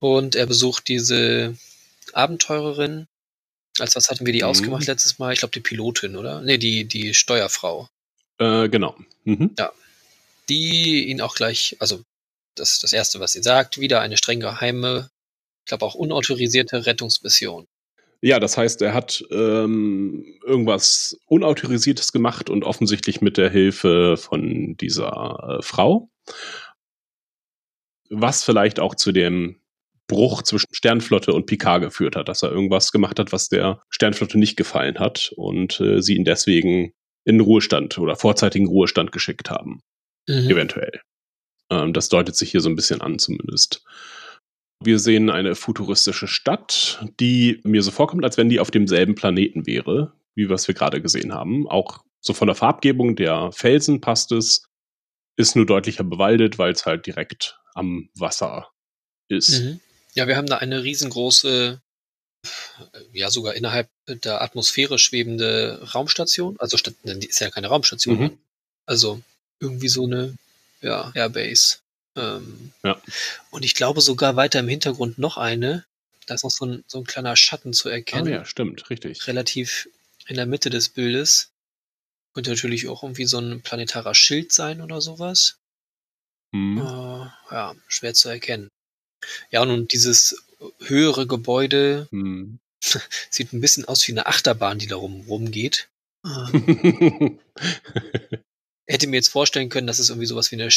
Und er besucht diese Abenteurerin. Als was hatten wir die Mhm. ausgemacht letztes Mal? Ich glaube, die Pilotin, oder? Nee, die, die Steuerfrau. Äh, genau. Mhm. Die ihn auch gleich, also das, das Erste, was sie sagt, wieder eine streng geheime, ich glaube auch unautorisierte Rettungsmission. Ja, das heißt, er hat ähm, irgendwas Unautorisiertes gemacht und offensichtlich mit der Hilfe von dieser äh, Frau. Was vielleicht auch zu dem Bruch zwischen Sternflotte und Picard geführt hat, dass er irgendwas gemacht hat, was der Sternflotte nicht gefallen hat und äh, sie ihn deswegen in Ruhestand oder vorzeitigen Ruhestand geschickt haben. Mhm. Eventuell. Ähm, das deutet sich hier so ein bisschen an, zumindest. Wir sehen eine futuristische Stadt, die mir so vorkommt, als wenn die auf demselben Planeten wäre, wie was wir gerade gesehen haben. Auch so von der Farbgebung der Felsen passt es. Ist nur deutlicher bewaldet, weil es halt direkt am Wasser ist. Mhm. Ja, wir haben da eine riesengroße, ja sogar innerhalb der Atmosphäre schwebende Raumstation. Also die ist ja keine Raumstation, Mhm. ne? also irgendwie so eine ja, Airbase. Ähm, Ja. Und ich glaube sogar weiter im Hintergrund noch eine. Da ist noch so ein, so ein kleiner Schatten zu Ah, erkennen, ja, stimmt, richtig. relativ in der Mitte des Bildes. Könnte natürlich auch irgendwie so ein planetarer Schild sein oder sowas. Hm. Äh, ja, schwer zu erkennen. Ja, und dieses höhere Gebäude Hm. sieht ein bisschen aus wie eine Achterbahn, die da rum, rumgeht. Ähm, hätte mir jetzt vorstellen können, dass es irgendwie sowas wie eine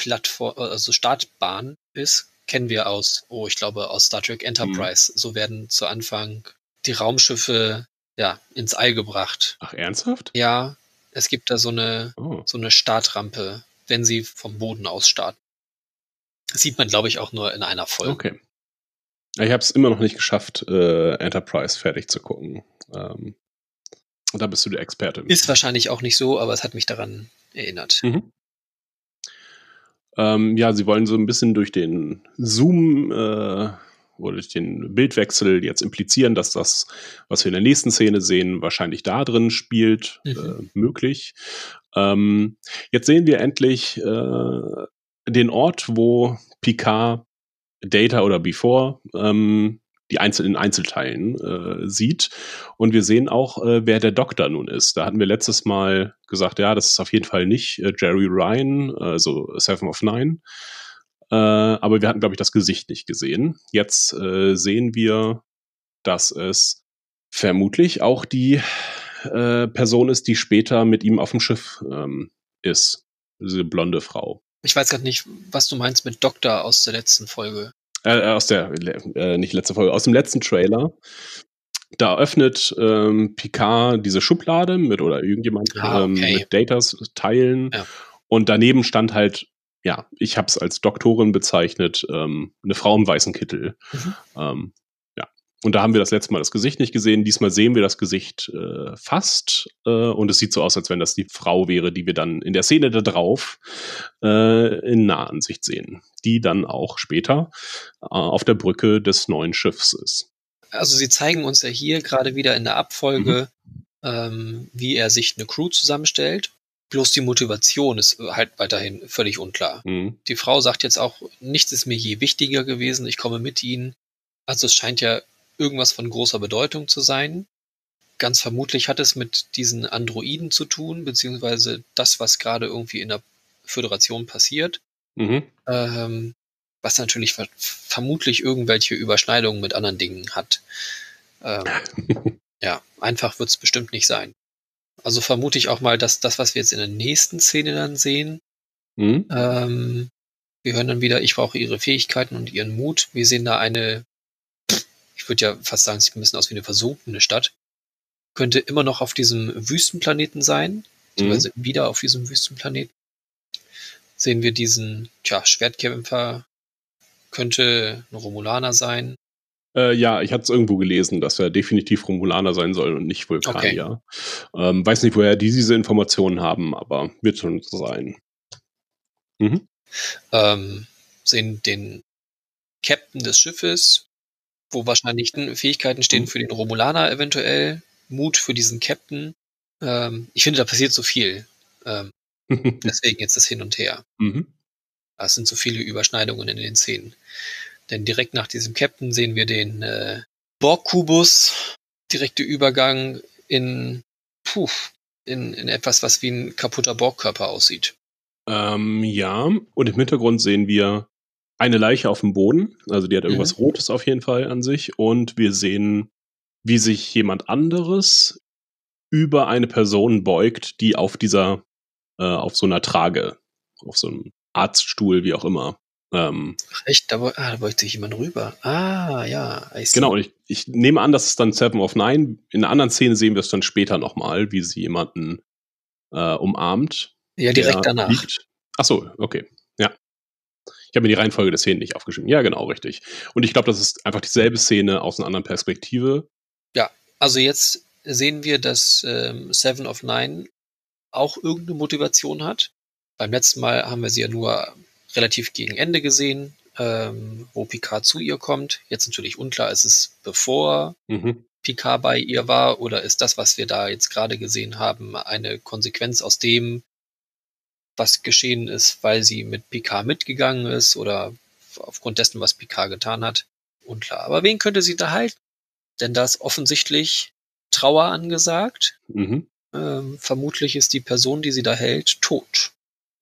Startplattform, also Startbahn ist. Kennen wir aus, oh, ich glaube, aus Star Trek Enterprise. So werden zu Anfang die Raumschiffe ja ins All gebracht. Ach, ernsthaft? Ja, es gibt da so eine, Oh. so eine Startrampe, wenn sie vom Boden aus starten. Das sieht man, glaube ich, auch nur in einer Folge. Okay. Ich habe es immer noch nicht geschafft, äh, Enterprise fertig zu gucken. Ähm, da bist du der Experte. Ist wahrscheinlich auch nicht so, aber es hat mich daran erinnert. Mhm. Ähm, ja, sie wollen so ein bisschen durch den Zoom äh, oder durch den Bildwechsel jetzt implizieren, dass das, was wir in der nächsten Szene sehen, wahrscheinlich da drin spielt, Mhm. äh, möglich. Ähm, jetzt sehen wir endlich äh, den Ort, wo Picard Data oder Before ähm, die einzelnen Einzelteilen äh, sieht. Und wir sehen auch, äh, wer der Doktor nun ist. Da hatten wir letztes Mal gesagt, ja, das ist auf jeden Fall nicht äh, Jerry Ryan, also Seven of Nine. Äh, aber wir hatten, glaube ich, das Gesicht nicht gesehen. Jetzt äh, sehen wir, dass es vermutlich auch die äh, Person ist, die später mit ihm auf dem Schiff ähm, ist. Diese blonde Frau. Ich weiß gerade nicht, was du meinst mit Doktor aus der letzten Folge. Äh, aus der, äh, nicht letzte Folge, aus dem letzten Trailer. Da öffnet ähm, Picard diese Schublade mit oder irgendjemand Ah, ähm, okay. mit Datas Teilen. Ja. Und daneben stand halt, ja, ich habe es als Doktorin bezeichnet, ähm, eine Frau im weißen Kittel. Mhm. Und da haben wir das letzte Mal das Gesicht nicht gesehen. Diesmal sehen wir das Gesicht äh, fast. Äh, und es sieht so aus, als wenn das die Frau wäre, die wir dann in der Szene da drauf äh, in Nahansicht sehen. Die dann auch später äh, auf der Brücke des neuen Schiffs ist. Also sie zeigen uns ja hier gerade wieder in der Abfolge, ähm, wie er sich eine Crew zusammenstellt. Bloß die Motivation ist halt weiterhin völlig unklar. Mhm. Die Frau sagt jetzt auch, nichts ist mir je wichtiger gewesen, ich komme mit ihnen. Also es scheint ja irgendwas von großer Bedeutung zu sein. Ganz vermutlich hat es mit diesen Androiden zu tun, beziehungsweise das, was gerade irgendwie in der Föderation passiert. Mhm. Ähm, was natürlich ver vermutlich irgendwelche Überschneidungen mit anderen Dingen hat. Ähm, ja, einfach wird es bestimmt nicht sein. Also vermute ich auch mal, dass das, was wir jetzt in der nächsten Szene dann sehen, Mhm. ähm, wir hören dann wieder, ich brauche ihre Fähigkeiten und ihren Mut. Wir sehen da eine, ich würde ja fast sagen, sieht ein bisschen aus wie eine versunkene Stadt. Könnte immer noch auf diesem Wüstenplaneten sein, beziehungsweise wieder auf diesem Wüstenplaneten. Sehen wir diesen, tja, Schwertkämpfer, könnte ein Romulaner sein. Äh, ja, ich hatte es irgendwo gelesen, dass er definitiv Romulaner sein soll und nicht Vulkanier. Ähm, weiß nicht, woher die diese Informationen haben, aber wird schon so sein. Mhm. ähm, sehen den Captain des Schiffes, wo wahrscheinlich Fähigkeiten stehen für den Romulaner eventuell, Mut für diesen Captain. Ähm, ich finde, da passiert so viel. Ähm, deswegen jetzt das Hin und Her. mhm. Es sind so viele Überschneidungen in den Szenen. Denn direkt nach diesem Captain sehen wir den äh, Borg-Kubus, direkte Übergang in, puh, in, in etwas, was wie ein kaputter Borg-Körper aussieht. Ähm, ja, und im Hintergrund sehen wir eine Leiche auf dem Boden. Also die hat irgendwas Rotes auf jeden Fall an sich. Und wir sehen, wie sich jemand anderes über eine Person beugt, die auf dieser, äh, auf so einer Trage, auf so einem Arztstuhl, wie auch immer. Ähm, Echt? Da, ah, da beugt sich jemand rüber. Ah, ja. I see. genau, und ich, ich nehme an, dass es dann Seven of Nine. In einer anderen Szene sehen wir es dann später nochmal, wie sie jemanden äh, umarmt. Ja, direkt danach. liegt. Ach so, okay. Ja. Ich habe mir die Reihenfolge der Szenen nicht aufgeschrieben. Ja, genau, richtig. Und ich glaube, das ist einfach dieselbe Szene aus einer anderen Perspektive. Also jetzt sehen wir, dass ähm, Seven of Nine auch irgendeine Motivation hat. Beim letzten Mal haben wir sie ja nur relativ gegen Ende gesehen, ähm, wo Picard zu ihr kommt. Jetzt natürlich unklar, ist es bevor Mhm. Picard bei ihr war oder ist das, was wir da jetzt gerade gesehen haben, eine Konsequenz aus dem, was geschehen ist, weil sie mit Picard mitgegangen ist oder aufgrund dessen, was Picard getan hat? Unklar. Aber wen könnte sie da halten? Denn da ist offensichtlich Trauer angesagt. Mhm. Ähm, vermutlich ist die Person, die sie da hält, tot.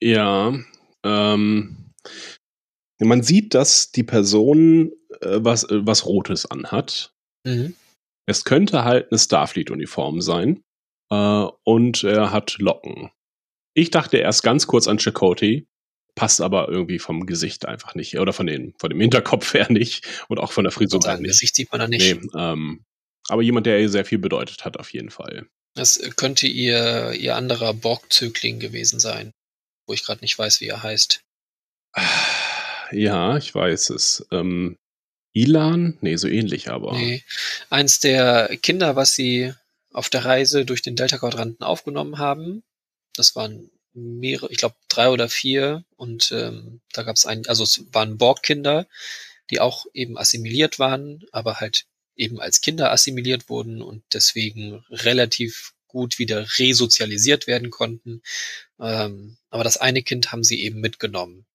Ja. Ähm, man sieht, dass die Person äh, was, äh, was Rotes anhat. Mhm. Es könnte halt eine Starfleet-Uniform sein. Äh, und er hat Locken. Ich dachte erst ganz kurz an Chakotay, passt aber irgendwie vom Gesicht einfach nicht. Oder von, den, von dem Hinterkopf her nicht. Und auch von der Frisur Sein nicht. Gesicht sieht man da nicht. Nee, ähm, aber jemand, der ihr sehr viel bedeutet hat, auf jeden Fall. Das könnte ihr, ihr anderer Borg-Zögling gewesen sein, wo ich gerade nicht weiß, wie er heißt. Ja, ich weiß es. Ähm, Ilan? Nee, so ähnlich aber. Nee. Eins der Kinder, was sie auf der Reise durch den Delta-Quadranten aufgenommen haben. Das waren mehrere, ich glaube drei oder vier. Und ähm, da gab es ein, also es waren Borg-Kinder, die auch eben assimiliert waren, aber halt eben als Kinder assimiliert wurden und deswegen relativ gut wieder resozialisiert werden konnten. Ähm, aber das eine Kind haben sie eben mitgenommen.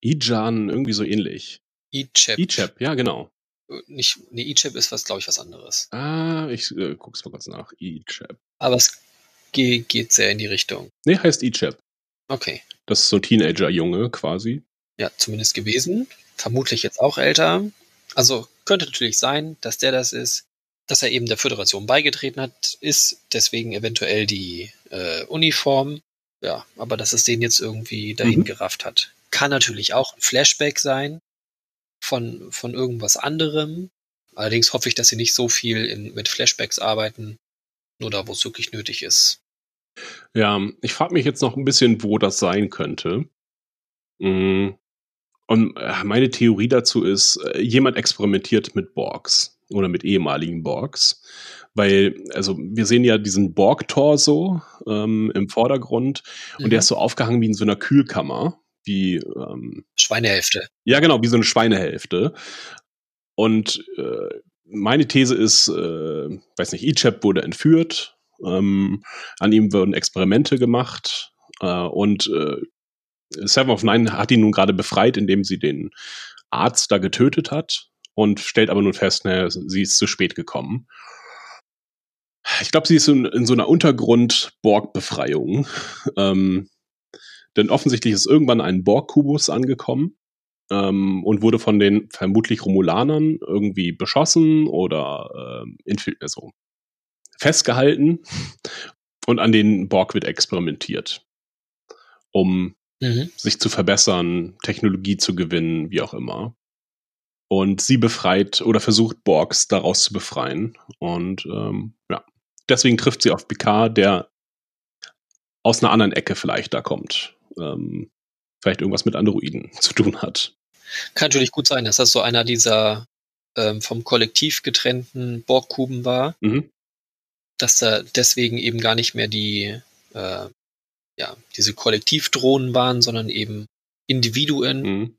Ijan, irgendwie so ähnlich. Ichep. Ichep, ja, genau. Äh, Nicht, nee, E-Chip ist was, glaube ich, was anderes. Ah, ich äh, guck's mal kurz nach. E-Chap. Aber es ge geht sehr in die Richtung. Nee, heißt E-Chap. Okay. Das ist so ein Teenager-Junge quasi. Ja, zumindest gewesen. Vermutlich jetzt auch älter. Also könnte natürlich sein, dass der das ist, dass er eben der Föderation beigetreten hat, ist deswegen eventuell die äh, Uniform. Ja, aber dass es den jetzt irgendwie dahin Mhm. gerafft hat. Kann natürlich auch ein Flashback sein von, von irgendwas anderem. Allerdings hoffe ich, dass sie nicht so viel in, mit Flashbacks arbeiten, nur da, wo es wirklich nötig ist. Ja, ich frage mich jetzt noch ein bisschen, wo das sein könnte. Mm, Und äh, meine Theorie dazu ist, äh, jemand experimentiert mit Borgs oder mit ehemaligen Borgs. Weil, also wir sehen ja diesen Borg-Torso ähm, im Vordergrund und der Mhm. ist so aufgehangen wie in so einer Kühlkammer. Wie, ähm, Schweinehälfte. ja, genau, wie so eine Schweinehälfte. Und äh, meine These ist, äh, weiß nicht, Ichab wurde entführt, ähm, an ihm wurden Experimente gemacht äh, und äh, Seven of Nine hat ihn nun gerade befreit, indem sie den Arzt da getötet hat und stellt aber nun fest, naja, sie ist zu spät gekommen. Ich glaube, sie ist in, in so einer Untergrund-Borg-Befreiung. Ähm, denn offensichtlich ist irgendwann ein Borg-Kubus angekommen ähm, und wurde von den vermutlich Romulanern irgendwie beschossen oder ähm, also festgehalten und an den Borg wird experimentiert, um Mhm. sich zu verbessern, Technologie zu gewinnen, wie auch immer. Und sie befreit oder versucht Borgs daraus zu befreien. Und ähm, ja, deswegen trifft sie auf Picard, der aus einer anderen Ecke vielleicht da kommt. Ähm, vielleicht irgendwas mit Androiden zu tun hat. Kann natürlich gut sein, dass das so einer dieser ähm, vom Kollektiv getrennten Borgkuben war, Mhm. Dass da deswegen eben gar nicht mehr die, äh, ja, diese Kollektivdrohnen waren, sondern eben Individuen. Mhm.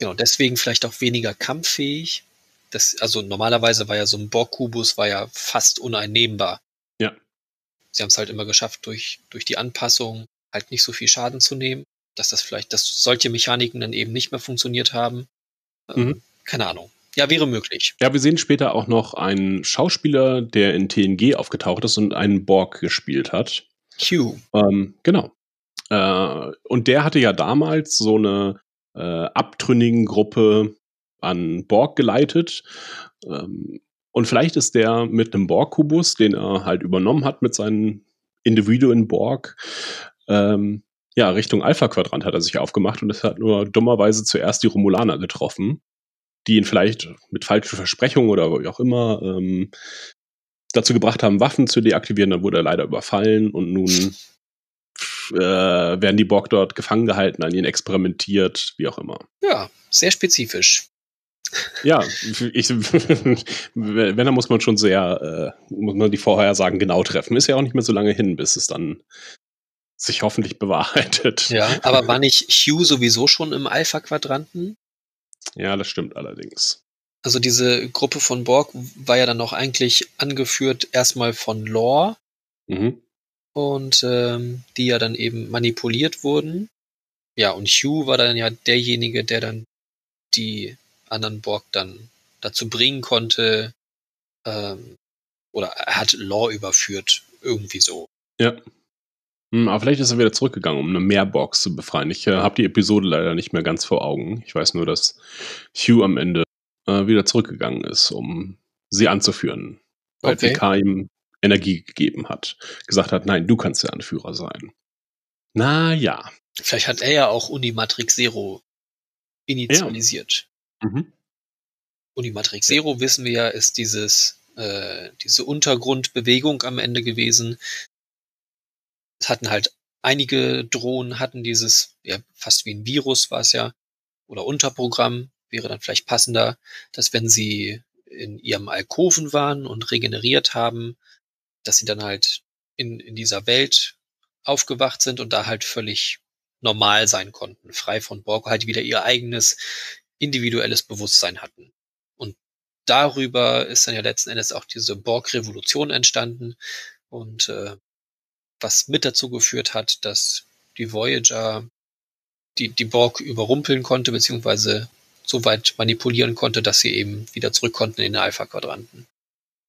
Genau, deswegen vielleicht auch weniger kampffähig. Das, also normalerweise war ja so ein Borgkubus war ja fast uneinnehmbar. Ja. Sie haben es halt immer geschafft, durch, durch die Anpassung halt nicht so viel Schaden zu nehmen, dass das vielleicht, dass solche Mechaniken dann eben nicht mehr funktioniert haben. Ähm, Mhm. Keine Ahnung. Ja, wäre möglich. Ja, wir sehen später auch noch einen Schauspieler, der in TNG aufgetaucht ist und einen Borg gespielt hat. Q. Ähm, genau. Äh, und der hatte ja damals so eine äh, abtrünnigen Gruppe an Borg geleitet. Ähm, und vielleicht ist der mit einem Borg-Kubus, den er halt übernommen hat mit seinen Individuen Borg, ähm, ja, Richtung Alpha-Quadrant hat er sich aufgemacht und es hat nur dummerweise zuerst die Romulaner getroffen, die ihn vielleicht mit falschen Versprechungen oder wie auch immer ähm, dazu gebracht haben, Waffen zu deaktivieren. Dann wurde er leider überfallen und nun äh, werden die Borg dort gefangen gehalten, an ihnen experimentiert, wie auch immer. Ja, sehr spezifisch. Ja, ich, wenn, dann muss man schon sehr, äh, muss man die Vorhersagen genau treffen. Ist ja auch nicht mehr so lange hin, bis es dann sich hoffentlich bewahrheitet. Ja, aber war nicht Hugh sowieso schon im Alpha-Quadranten? Ja, das stimmt allerdings. Also diese Gruppe von Borg war ja dann auch eigentlich angeführt erstmal von Lore Mhm. und ähm, die ja dann eben manipuliert wurden. Ja, und Hugh war dann ja derjenige, der dann die anderen Borg dann dazu bringen konnte, ähm, oder er hat Lore überführt, irgendwie so. Ja. Hm, aber vielleicht ist er wieder zurückgegangen, um eine Meerbox zu befreien. Ich äh, habe die Episode leider nicht mehr ganz vor Augen. Ich weiß nur, dass Hugh am Ende äh, wieder zurückgegangen ist, um sie anzuführen. Weil Okay. PK ihm Energie gegeben hat. Gesagt hat, nein, du kannst der Anführer sein. Na ja. Vielleicht hat er ja auch Unimatrix Zero initialisiert. Mhm. Unimatrix Zero, wissen wir ja, ist dieses, äh, diese Untergrundbewegung am Ende gewesen. Es hatten halt einige Drohnen hatten dieses, ja, fast wie ein Virus war es ja, oder Unterprogramm, wäre dann vielleicht passender, dass wenn sie in ihrem Alkoven waren und regeneriert haben, dass sie dann halt in, in dieser Welt aufgewacht sind und da halt völlig normal sein konnten, frei von Borg, halt wieder ihr eigenes individuelles Bewusstsein hatten. Und darüber ist dann ja letzten Endes auch diese Borg-Revolution entstanden und äh, was mit dazu geführt hat, dass die Voyager die, die Borg überrumpeln konnte, beziehungsweise so weit manipulieren konnte, dass sie eben wieder zurück konnten in den Alpha-Quadranten.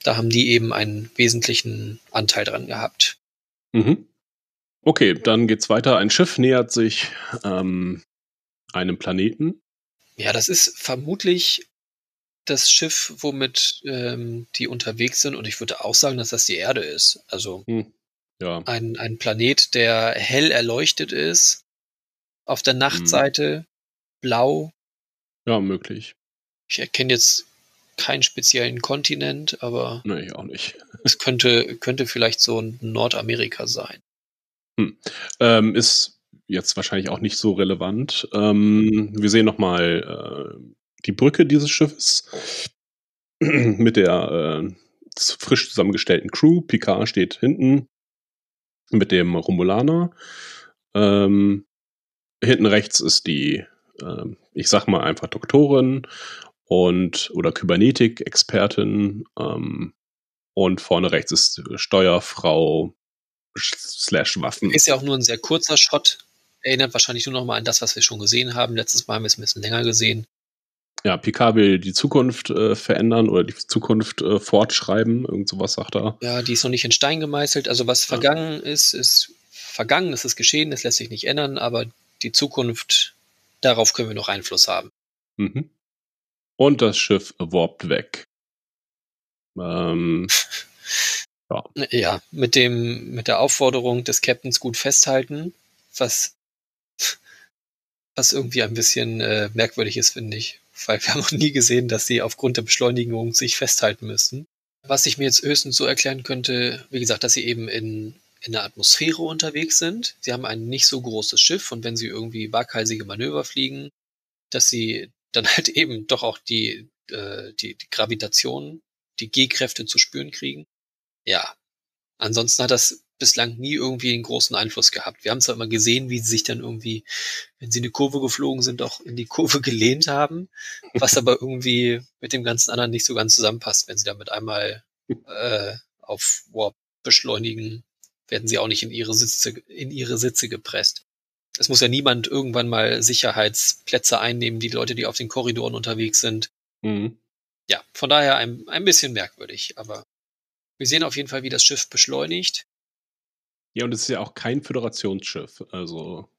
Da haben die eben einen wesentlichen Anteil dran gehabt. Mhm. Okay, dann geht's weiter. Ein Schiff nähert sich ähm, einem Planeten. Ja, das ist vermutlich das Schiff, womit ähm, die unterwegs sind. Und ich würde auch sagen, dass das die Erde ist. Also Hm. Ja. ein, ein Planet, der hell erleuchtet ist. Auf der Nachtseite blau. Ja, möglich. Ich erkenne jetzt keinen speziellen Kontinent, aber Nee, ich auch nicht. es könnte, könnte vielleicht so ein Nordamerika sein. Ähm, ist jetzt wahrscheinlich auch nicht so relevant. Ähm, wir sehen nochmal äh, die Brücke dieses Schiffes mit der äh, frisch zusammengestellten Crew. Picard steht hinten mit dem Romulaner. Ähm, hinten rechts ist die, ähm, ich sag mal einfach Doktorin und oder Kybernetik-Expertin. Ähm, und vorne rechts ist Steuerfrau slash Waffen. Ist ja auch nur ein sehr kurzer Shot. Erinnert wahrscheinlich nur noch mal an das, was wir schon gesehen haben. Letztes Mal haben wir es ein bisschen länger gesehen. Ja, Picard will die Zukunft äh, verändern oder die Zukunft äh, fortschreiben. Irgend sowas sagt er. Ja, die ist noch nicht in Stein gemeißelt. Also was Ja. vergangen ist, ist vergangen, es ist geschehen, es lässt sich nicht ändern, aber die Zukunft, darauf können wir noch Einfluss haben. Mhm. Und das Schiff warpt weg. Ähm, Ja, mit dem, mit der Aufforderung des Captains gut festhalten, was, was irgendwie ein bisschen äh, merkwürdig ist, finde ich. Weil wir haben noch nie gesehen, dass sie aufgrund der Beschleunigung sich festhalten müssen. Was ich mir jetzt höchstens so erklären könnte, wie gesagt, dass sie eben in, in der Atmosphäre unterwegs sind. Sie haben ein nicht so großes Schiff und wenn sie irgendwie waghalsige Manöver fliegen, dass sie dann halt eben doch auch die, äh, die, die Gravitation, die G-Kräfte zu spüren kriegen. Ja. Ansonsten hat das bislang nie irgendwie einen großen Einfluss gehabt. Wir haben zwar immer gesehen, wie sie sich dann irgendwie, wenn sie in die Kurve geflogen sind, auch in die Kurve gelehnt haben, was aber irgendwie mit dem ganzen anderen nicht so ganz zusammenpasst. Wenn sie damit einmal äh, auf Warp beschleunigen, werden sie auch nicht in ihre Sitze, in ihre Sitze gepresst. Es muss ja niemand irgendwann mal Sicherheitsplätze einnehmen, die Leute, die auf den Korridoren unterwegs sind. mhm. Ja, von daher ein, ein bisschen merkwürdig, aber wir sehen auf jeden Fall, wie das Schiff beschleunigt. Ja, und es ist ja auch kein Föderationsschiff. Also,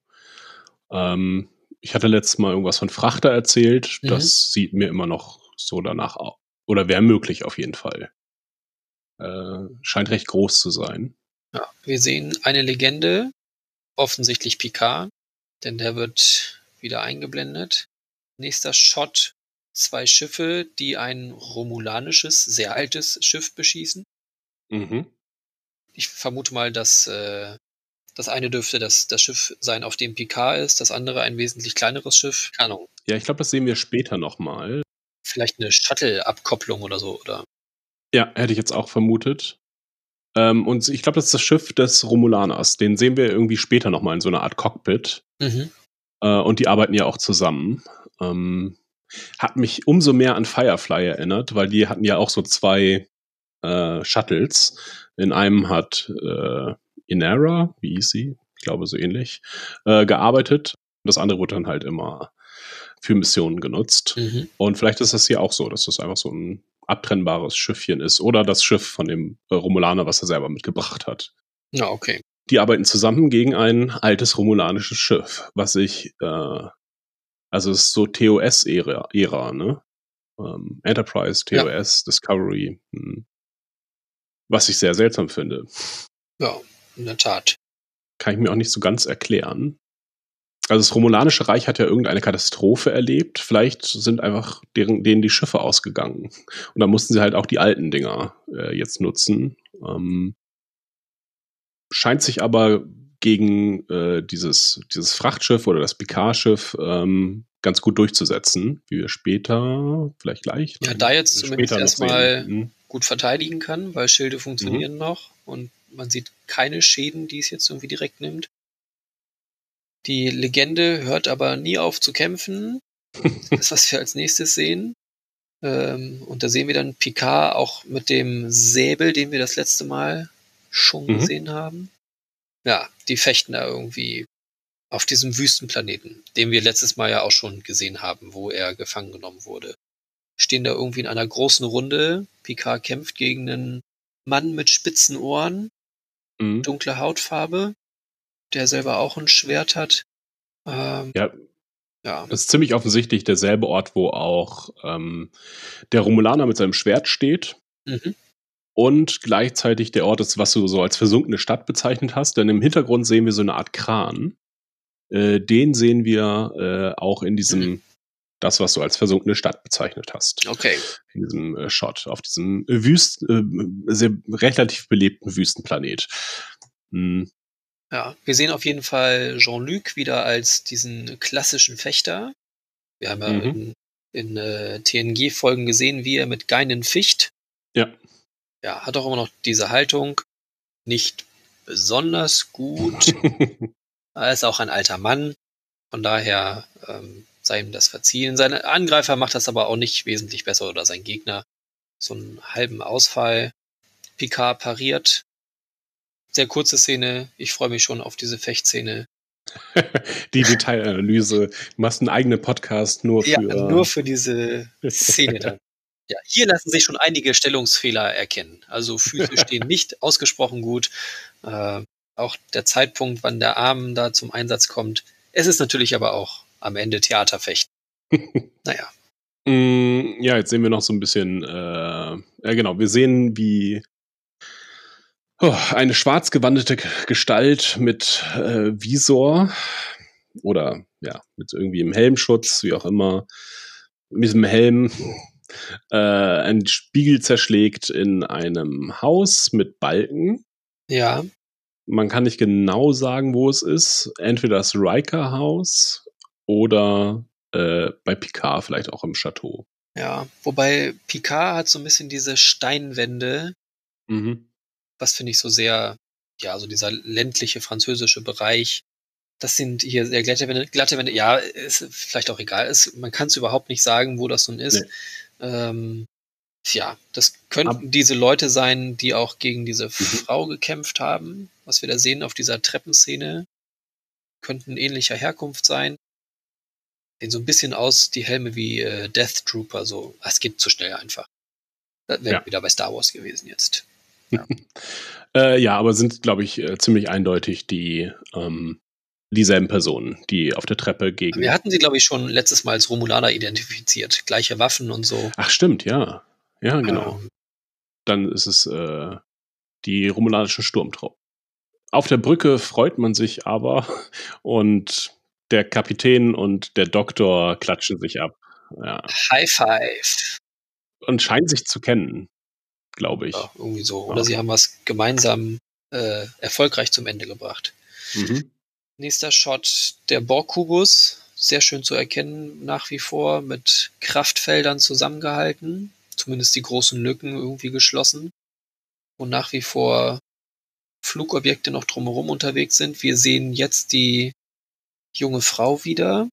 ähm, ich hatte letztes Mal irgendwas von Frachter erzählt. Mhm. Das sieht mir immer noch so danach aus. Oder wäre möglich auf jeden Fall. Äh, scheint recht groß zu sein. Ja, wir sehen eine Legende, offensichtlich Picard, denn der wird wieder eingeblendet. Nächster Shot, zwei Schiffe, die ein romulanisches, sehr altes Schiff beschießen. Mhm. Ich vermute mal, dass äh, das eine dürfte das, das Schiff sein, auf dem Picard ist, das andere ein wesentlich kleineres Schiff. Keine Ahnung, Ja, ich glaube, das sehen wir später nochmal. vielleicht eine Shuttle-Abkopplung oder so, oder? Ja, hätte ich jetzt auch vermutet. Ähm, und ich glaube, das ist das Schiff des Romulaners. Den sehen wir irgendwie später nochmal in so einer Art Cockpit. Mhm. Äh, und die arbeiten ja auch zusammen. Ähm, hat mich umso mehr an Firefly erinnert, weil die hatten ja auch so zwei äh, Shuttles. In einem hat äh, Inara, wie hieß sie? Ich glaube so ähnlich, äh, gearbeitet. Das andere wurde dann halt immer für Missionen genutzt. Mhm. Und vielleicht ist das hier auch so, dass das einfach so ein abtrennbares Schiffchen ist. Oder das Schiff von dem äh, Romulaner, was er selber mitgebracht hat. Ja, okay. Die arbeiten zusammen gegen ein altes romulanisches Schiff, was ich, äh, also es ist so TOS-Ära, Ära, ne? Ähm, Enterprise, Ja. TOS, Discovery. Hm. Was ich sehr seltsam finde. Ja, in der Tat. Kann ich mir auch nicht so ganz erklären. Also das Romulanische Reich hat ja irgendeine Katastrophe erlebt. Vielleicht sind einfach deren, denen die Schiffe ausgegangen. Und da mussten sie halt auch die alten Dinger äh, jetzt nutzen. Ähm, scheint sich aber gegen äh, dieses, dieses Frachtschiff oder das Picard-Schiff ähm, ganz gut durchzusetzen, wie wir später, vielleicht gleich. Ja, da jetzt zumindest erstmal sehen. Hm. gut verteidigen kann, weil Schilde funktionieren noch und man sieht keine Schäden, die es jetzt irgendwie direkt nimmt. Die Legende hört aber nie auf zu kämpfen. Das ist, was wir als nächstes sehen. Ähm, und da sehen wir dann Picard auch mit dem Säbel, den wir das letzte Mal schon Mhm. gesehen haben. Ja, die fechten da irgendwie auf diesem Wüstenplaneten, den wir letztes Mal ja auch schon gesehen haben, wo er gefangen genommen wurde. Stehen da irgendwie in einer großen Runde. Picard kämpft gegen einen Mann mit spitzen Ohren, Mhm. dunkle Hautfarbe, der selber auch ein Schwert hat. Ähm, Ja, ja. das ist ziemlich offensichtlich derselbe Ort, wo auch ähm, der Romulaner mit seinem Schwert steht. Mhm. Und gleichzeitig der Ort ist, was du so als versunkene Stadt bezeichnet hast. Denn im Hintergrund sehen wir so eine Art Kran. Äh, den sehen wir äh, auch in diesem, Mhm. das, was du als versunkene Stadt bezeichnet hast. Okay. In diesem äh, Shot, auf diesem äh, Wüst, äh, sehr relativ belebten Wüstenplanet. Hm, Ja, wir sehen auf jeden Fall Jean-Luc wieder als diesen klassischen Fechter. Wir haben ja Mhm. in, in äh, TNG-Folgen gesehen, wie er mit Geinen ficht. Ja. Ja, hat auch immer noch diese Haltung. Nicht besonders gut. er ist auch ein alter Mann. Von daher ähm, sei ihm das verziehen. Sein Angreifer macht das aber auch nicht wesentlich besser oder sein Gegner. So einen halben Ausfall. Picard pariert. Sehr kurze Szene. Ich freue mich schon auf diese Fechtszene. Die Detailanalyse. Du machst einen eigenen Podcast nur für. Ja, nur für diese Szene dann. Ja, hier lassen sich schon einige Stellungsfehler erkennen. Also Füße stehen nicht ausgesprochen gut. Äh, auch der Zeitpunkt, wann der Arm da zum Einsatz kommt. Es ist natürlich aber auch am Ende Theaterfechten. naja, Mm, Ja, jetzt sehen wir noch so ein bisschen, äh, ja genau, wir sehen, wie oh, eine schwarz gewandete Gestalt mit äh, Visor oder ja, mit irgendwie einem Helmschutz, wie auch immer, mit diesem Helm äh, einen Spiegel zerschlägt in einem Haus mit Balken. ja, Man kann nicht genau sagen, wo es ist. Entweder das Riker-Haus oder äh, bei Picard vielleicht auch im Chateau. ja. Wobei Picard hat so ein bisschen diese Steinwände, Mhm. was finde ich so sehr, ja, so dieser ländliche französische Bereich. Das sind hier sehr glatte Wände, glatte Wände, ja, ist vielleicht auch egal. Ist, man kann es überhaupt nicht sagen, wo das nun ist. Ähm, ja, das könnten diese Leute sein, die auch gegen diese Frau gekämpft haben, was wir da sehen auf dieser Treppenszene. Könnten ähnlicher Herkunft sein. Sehen so ein bisschen aus, die Helme wie äh, Death Trooper, so. Ah, Es geht zu schnell einfach. Das wäre Ja. wieder bei Star Wars gewesen jetzt. Äh, ja, aber sind, glaube ich, äh, ziemlich eindeutig die ähm, dieselben Personen, die auf der Treppe gegen. Wir hatten sie, glaube ich, schon letztes Mal als Romulaner identifiziert. Gleiche Waffen und so. Ach, stimmt, ja. Ja, genau. Ähm, Dann ist es äh, die romulanischen Sturmtruppen. Auf der Brücke freut man sich aber und der Kapitän und der Doktor klatschen sich ab. Ja. High Five. Und scheinen sich zu kennen, glaube ich. Ja, irgendwie so. Ja. Oder sie haben was gemeinsam äh, erfolgreich zum Ende gebracht. Mhm. Nächster Shot, der Borg-Kubus. Sehr schön zu erkennen, nach wie vor mit Kraftfeldern zusammengehalten. Zumindest die großen Lücken irgendwie geschlossen. Und nach wie vor Flugobjekte noch drumherum unterwegs sind. Wir sehen jetzt die junge Frau wieder.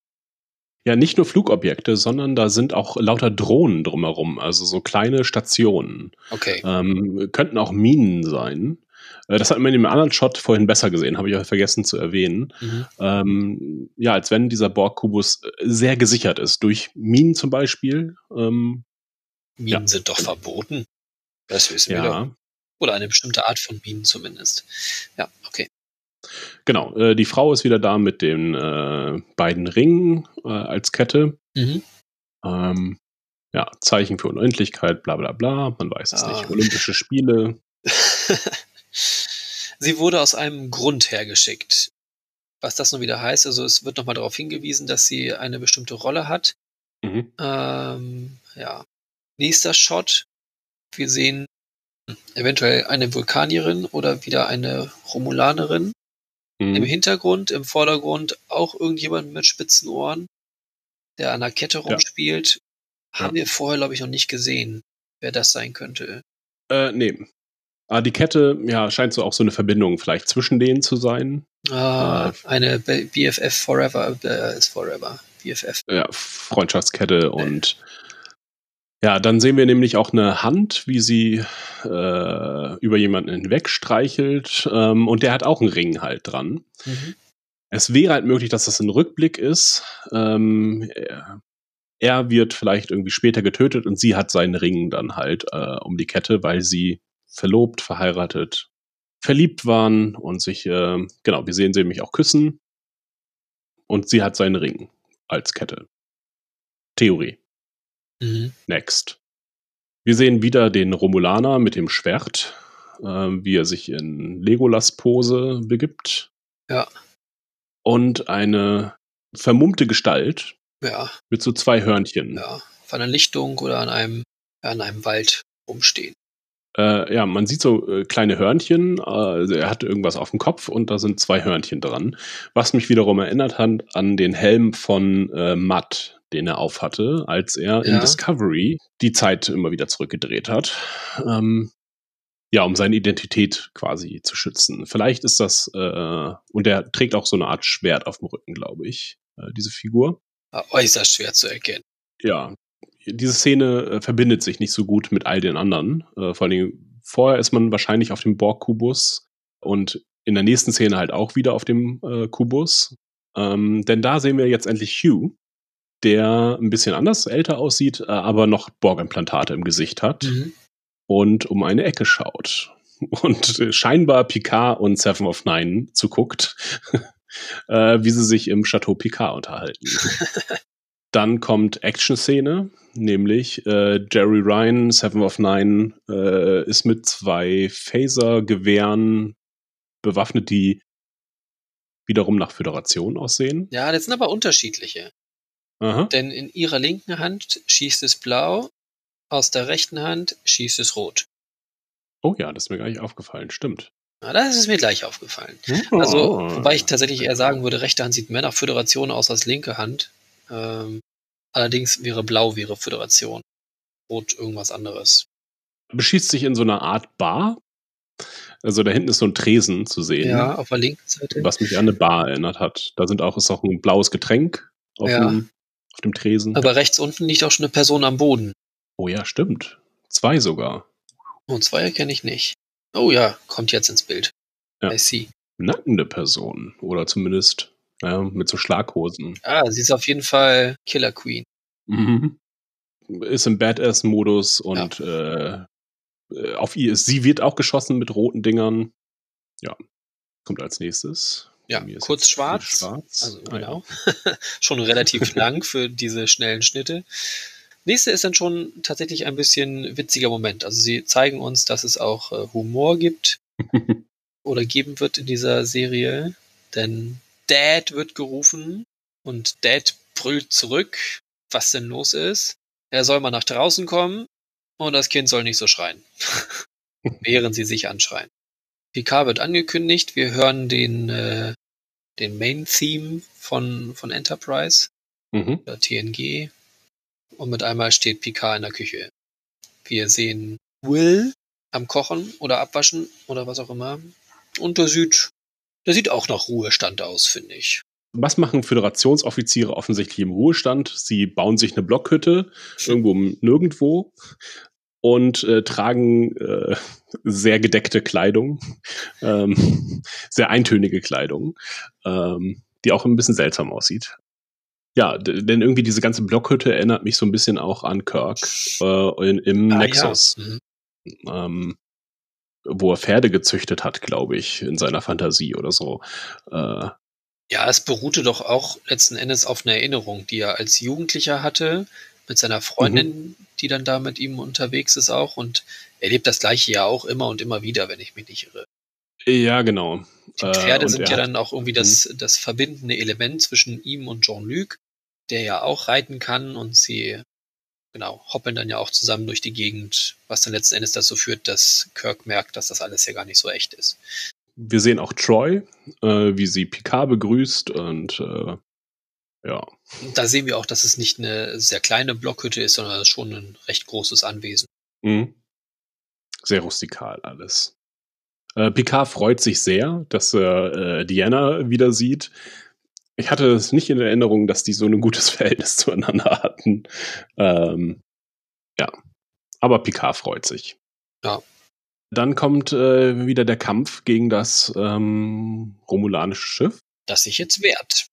Ja, nicht nur Flugobjekte, sondern da sind auch lauter Drohnen drumherum, also so kleine Stationen. Okay. Ähm, könnten auch Minen sein. Äh, Das hat man in dem anderen Shot vorhin besser gesehen, habe ich auch vergessen zu erwähnen. Mhm. Ähm, ja, als wenn dieser Borg-Kubus äh, sehr gesichert ist, durch Minen zum Beispiel. Ähm, Minen Ja. sind doch verboten. Das wissen wir doch. ja, Oder eine bestimmte Art von Minen zumindest. Ja, okay. genau. Äh, die Frau ist wieder da mit den äh, beiden Ringen äh, als Kette. Mhm. Ähm, ja, Zeichen für Unendlichkeit, bla bla bla, man weiß es Ah. nicht. Olympische Spiele. Sie wurde aus einem Grund hergeschickt. Was das nun wieder heißt, also es wird nochmal darauf hingewiesen, dass sie eine bestimmte Rolle hat. Mhm. Ähm, ja. Nächster Shot. Wir sehen eventuell eine Vulkanierin oder wieder eine Romulanerin. Im Mhm. Hintergrund, im Vordergrund auch irgendjemand mit spitzen Ohren, der an der Kette rumspielt. Haben wir vorher, glaube ich, noch nicht gesehen, wer das sein könnte. Äh, nee. Ah, die Kette, ja, scheint so auch so eine Verbindung vielleicht zwischen denen zu sein. Ah, Ah. eine BFF Forever äh, ist Forever. BFF. Ja, Freundschaftskette und ja, dann sehen wir nämlich auch eine Hand, wie sie äh, über jemanden hinweg streichelt ähm, und der hat auch einen Ring halt dran. Mhm. Es wäre halt möglich, dass das ein Rückblick ist. Ähm, er, er wird vielleicht irgendwie später getötet und sie hat seinen Ring dann halt äh, um die Kette, weil sie verlobt, verheiratet, verliebt waren und sich, äh, genau, wir sehen sie nämlich auch küssen. Und sie hat seinen Ring als Kette. Theorie. Mhm. Next. Wir sehen wieder den Romulaner mit dem Schwert, äh, wie er sich in Legolas-Pose begibt. Ja. Und eine vermummte Gestalt Ja, mit so zwei Hörnchen. ja. Auf einer Lichtung oder an einem, an einem Wald rumstehen. Äh, ja, man sieht so äh, kleine Hörnchen. Äh, er hat irgendwas auf dem Kopf und da sind zwei Hörnchen dran. Was mich wiederum erinnert hat an den Helm von äh, Matt, den er aufhatte, als er in Ja. Discovery die Zeit immer wieder zurückgedreht hat. Ähm, ja, um seine Identität quasi zu schützen. Vielleicht ist das, äh, und er trägt auch so eine Art Schwert auf dem Rücken, glaube ich, äh, diese Figur. War äußerst schwer zu erkennen. Ja, diese Szene äh, verbindet sich nicht so gut mit all den anderen. Äh, vor allen Dingen, vorher ist man wahrscheinlich auf dem Borg-Kubus und in der nächsten Szene halt auch wieder auf dem äh, Kubus. Ähm, denn da sehen wir jetzt endlich Hugh, der ein bisschen anders älter aussieht, äh, aber noch Borg-Implantate im Gesicht hat Mhm. und um eine Ecke schaut. Und äh, scheinbar Picard und Seven of Nine zuguckt, äh, wie sie sich im Chateau Picard unterhalten. Dann kommt Action-Szene, nämlich äh, Jerry Ryan, Seven of Nine, äh, ist mit zwei Phaser-Gewehren bewaffnet, die wiederum nach Föderation aussehen. Ja, das sind aber unterschiedliche. Aha. Denn in ihrer linken Hand schießt es blau, aus der rechten Hand schießt es rot. Oh ja, das ist mir gar nicht aufgefallen, stimmt. Na, das ist mir gleich aufgefallen. Also, wobei ich tatsächlich eher sagen würde, rechte Hand sieht mehr nach Föderation aus als linke Hand. Ähm, allerdings wäre blau wäre Föderation. Rot irgendwas anderes. beschießt sich in so einer Art Bar. Also da hinten ist so ein Tresen zu sehen, Ja, auf der linken Seite. was mich an eine Bar erinnert hat. Da sind auch, ist auch ein blaues Getränk auf, Ja. dem, auf dem Tresen. Aber rechts unten liegt auch schon eine Person am Boden. oh ja, stimmt. Zwei sogar. Und zwei erkenne ich nicht. Oh ja, kommt jetzt ins Bild. Ja. I see. Nackende Personen. Oder zumindest ja, mit so Schlaghosen. Ah, sie ist auf jeden Fall Killer Queen. Mhm. Ist im Badass-Modus und äh, äh, auf ihr sie wird auch geschossen mit roten Dingern. Ja. Kommt als nächstes. Ja, kurz schwarz. schwarz. Also Ah, ja. genau. schon relativ lang für diese schnellen Schnitte. Nächste ist dann schon tatsächlich ein bisschen witziger Moment. Also sie zeigen uns, dass es auch äh, Humor gibt oder geben wird in dieser Serie. Denn Dad wird gerufen und Dad brüllt zurück, was denn los ist. Er soll mal nach draußen kommen und das Kind soll nicht so schreien, während sie sich anschreien. Picard wird angekündigt. Wir hören den, äh, den Main-Theme von, von Enterprise Mhm. oder TNG. Und mit einmal steht Picard in der Küche. Wir sehen Will am Kochen oder Abwaschen oder was auch immer. Und der sieht, der sieht auch nach Ruhestand aus, finde ich. Was machen Föderationsoffiziere offensichtlich im Ruhestand? Sie bauen sich eine Blockhütte irgendwo nirgendwo und äh, tragen äh, sehr gedeckte Kleidung, ähm, sehr eintönige Kleidung, ähm, die auch ein bisschen seltsam aussieht. Ja, denn irgendwie diese ganze Blockhütte erinnert mich so ein bisschen auch an Kirk äh, in, im Ah, Nexus, Ja. Mhm. ähm, wo er Pferde gezüchtet hat, glaube ich, in seiner Fantasie oder so. Äh, ja, es beruhte doch auch letzten Endes auf einer Erinnerung, die er als Jugendlicher hatte, mit seiner Freundin, die dann da mit ihm unterwegs ist auch. Und er lebt das gleiche ja auch immer und immer wieder, wenn ich mich nicht irre. ja, genau. Die Äh, Pferde und sind ja dann auch irgendwie das, das verbindende Element zwischen ihm und Jean-Luc, der ja auch reiten kann und sie, genau, hoppeln dann ja auch zusammen durch die Gegend, was dann letzten Endes dazu führt, dass Kirk merkt, dass das alles ja gar nicht so echt ist. Wir sehen auch Troy, äh, wie sie Picard begrüßt und äh, ja. Da sehen wir auch, dass es nicht eine sehr kleine Blockhütte ist, sondern schon ein recht großes Anwesen. Mhm. Sehr rustikal alles. Äh, Picard freut sich sehr, dass er äh, Diana wieder sieht. Ich hatte es nicht in Erinnerung, dass die so ein gutes Verhältnis zueinander hatten. Ähm, ja, aber Picard freut sich. Ja. Dann kommt äh, wieder der Kampf gegen das ähm, romulanische Schiff. das sich jetzt wehrt.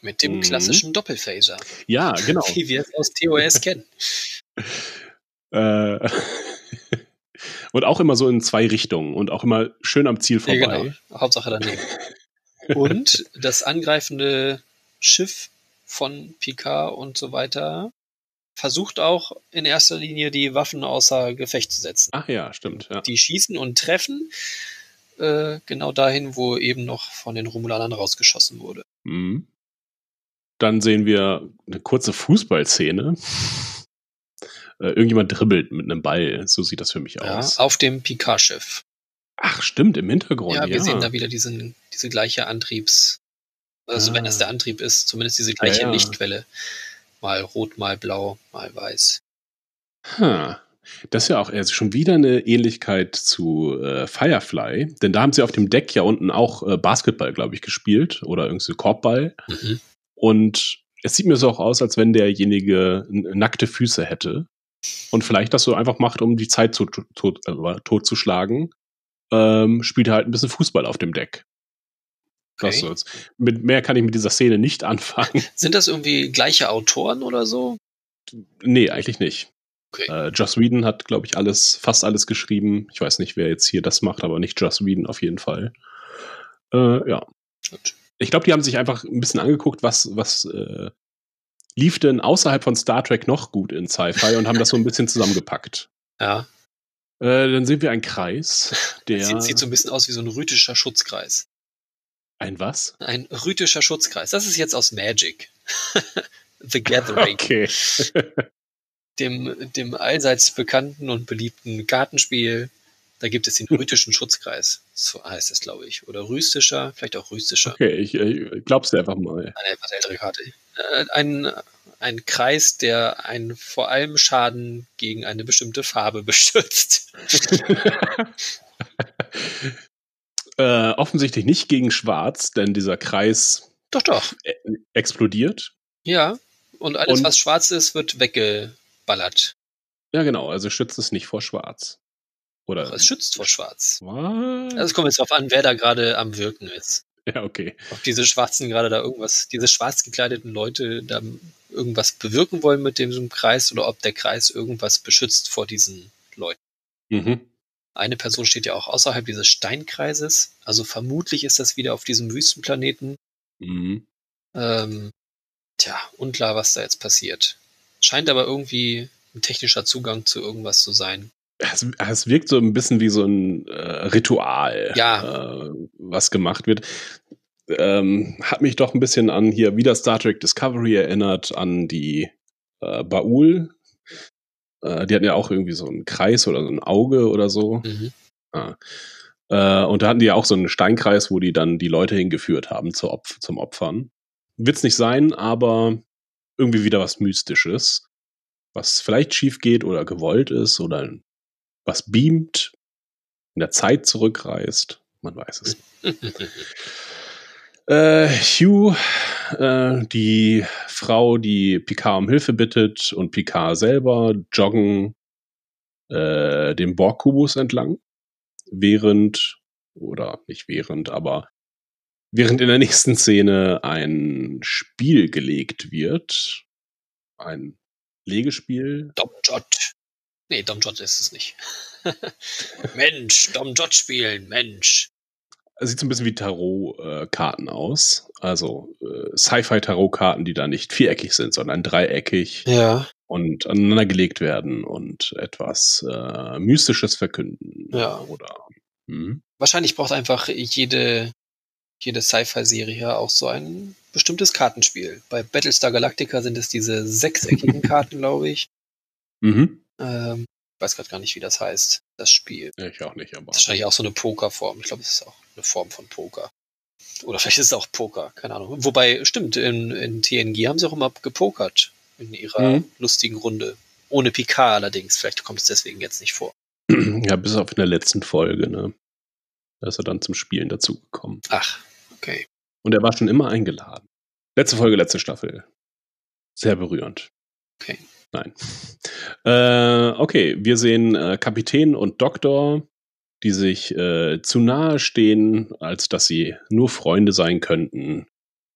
Mit dem Mhm. klassischen Doppelphaser, Ja, genau. wie wir es aus TOS kennen. Äh, und auch immer so in zwei Richtungen und auch immer schön am Ziel Ja, vorbei. genau. Hauptsache daneben. Und das angreifende Schiff von Picard und so weiter versucht auch in erster Linie die Waffen außer Gefecht zu setzen. Ach ja, stimmt. Ja. Die schießen und treffen äh, genau dahin, wo eben noch von den Romulanern rausgeschossen wurde. Mhm. Dann sehen wir eine kurze Fußballszene. Äh, irgendjemand dribbelt mit einem Ball, so sieht das für mich Ja, aus. auf dem Picard-Schiff. Ach, stimmt, im Hintergrund. Ja, Ja, wir sehen da wieder diesen, diese gleiche Antriebs, also Ah. wenn das der Antrieb ist, zumindest diese gleiche ja. Lichtquelle. Mal rot, mal blau, mal weiß. Ha. Das ist ja auch also schon wieder eine Ähnlichkeit zu äh, Firefly, denn da haben sie auf dem Deck ja unten auch äh, Basketball, glaube ich, gespielt oder irgendwie Korbball. Mhm. Und es sieht mir so auch aus, als wenn derjenige nackte Füße hätte und vielleicht das so einfach macht, um die Zeit zu, tot, äh, totzuschlagen. Ähm, spielt er halt ein bisschen Fußball auf dem Deck. Was Okay. soll's. Mit mehr kann ich mit dieser Szene nicht anfangen. Sind das irgendwie gleiche Autoren oder so? nee, eigentlich nicht. Okay. Äh, Joss Whedon hat, glaube ich, alles, fast alles geschrieben. Ich weiß nicht, wer jetzt hier das macht, aber nicht Joss Whedon auf jeden Fall. Äh, ja. Gut. Ich glaube, die haben sich einfach ein bisschen angeguckt, was, was äh, lief denn außerhalb von Star Trek noch gut in Sci-Fi und haben das so ein bisschen zusammengepackt. Ja. Äh, dann sehen wir einen Kreis, der. Sieht, sieht so ein bisschen aus wie so ein rhytischer Schutzkreis. ein was? Ein rhytischer Schutzkreis. Das ist jetzt aus Magic. The Gathering. Okay. Dem, dem allseits bekannten und beliebten Kartenspiel. Da gibt es den rhytischen Schutzkreis. So heißt es, glaube ich. Oder rhystischer, vielleicht auch rhystischer. Okay, ich, ich glaub's dir einfach mal. Eine etwas ältere Karte. Ein, ein Kreis, der einen vor allem Schaden gegen eine bestimmte Farbe beschützt. äh, offensichtlich nicht gegen Schwarz, denn dieser Kreis Doch, doch. äh, explodiert. Ja. Und alles, Und- was schwarz ist, wird weggeballert. Ja, genau, also schützt es nicht vor Schwarz. Oder. Es schützt vor schwarz. Was? Also es kommt jetzt drauf an, wer da gerade am Wirken ist. ja, okay. Ob diese Schwarzen gerade da irgendwas, diese schwarz gekleideten Leute da irgendwas bewirken wollen mit diesem Kreis oder ob der Kreis irgendwas beschützt vor diesen Leuten. Mhm. Eine Person steht ja auch außerhalb dieses Steinkreises. Also vermutlich ist das wieder auf diesem Wüstenplaneten. Mhm. Ähm, tja, unklar, was da jetzt passiert. Scheint aber irgendwie ein technischer Zugang zu irgendwas zu sein. Es, es wirkt so ein bisschen wie so ein äh, Ritual, Ja. äh, was gemacht wird. Ähm, hat mich doch ein bisschen an hier wieder Star Trek Discovery erinnert, an die äh, Baul. Äh, die hatten ja auch irgendwie so einen Kreis oder so ein Auge oder so. Mhm. Ah. Äh, und da hatten die ja auch so einen Steinkreis, wo die dann die Leute hingeführt haben zu Opf zum Opfern. Wird's nicht sein, aber irgendwie wieder was Mystisches, was vielleicht schief geht oder gewollt ist oder was beamt, in der Zeit zurückreist. Man weiß es. Äh, Hugh, äh, die Frau, die Picard um Hilfe bittet und Picard selber joggen äh, dem Borg-Kubus entlang, während, oder nicht während, aber während in der nächsten Szene ein Spiel gelegt wird. Ein Legespiel. Domjot. Nee, Domjot ist es nicht. Mensch, Domjot spielen, Mensch. Sieht so ein bisschen wie Tarot-Karten aus. Also äh, Sci-Fi-Tarot-Karten, die da nicht viereckig sind, sondern dreieckig Ja. und aneinander gelegt werden und etwas äh, Mystisches verkünden. Ja. Oder. Hm? Wahrscheinlich braucht einfach jede, jede Sci-Fi-Serie auch so ein bestimmtes Kartenspiel. Bei Battlestar Galactica sind es diese sechseckigen Karten, glaube ich. Mhm. Ähm, ich weiß gerade gar nicht, wie das heißt, das Spiel. Ich auch nicht, aber. Das ist wahrscheinlich auch so eine Pokerform. Ich glaube, es ist auch eine Form von Poker. Oder vielleicht ist es auch Poker, keine Ahnung. Wobei, stimmt, in, in TNG haben sie auch immer gepokert in ihrer Mhm. lustigen Runde. Ohne Picard allerdings. Vielleicht kommt es deswegen jetzt nicht vor. ja, bis auf in der letzten Folge, ne? Da ist er dann zum Spielen dazugekommen. Ach, okay. Und er war schon immer eingeladen. Letzte Folge, letzte Staffel. Sehr berührend. Okay. Nein. Äh, okay, wir sehen äh, Kapitän und Doktor, die sich äh, zu nahe stehen, als dass sie nur Freunde sein könnten.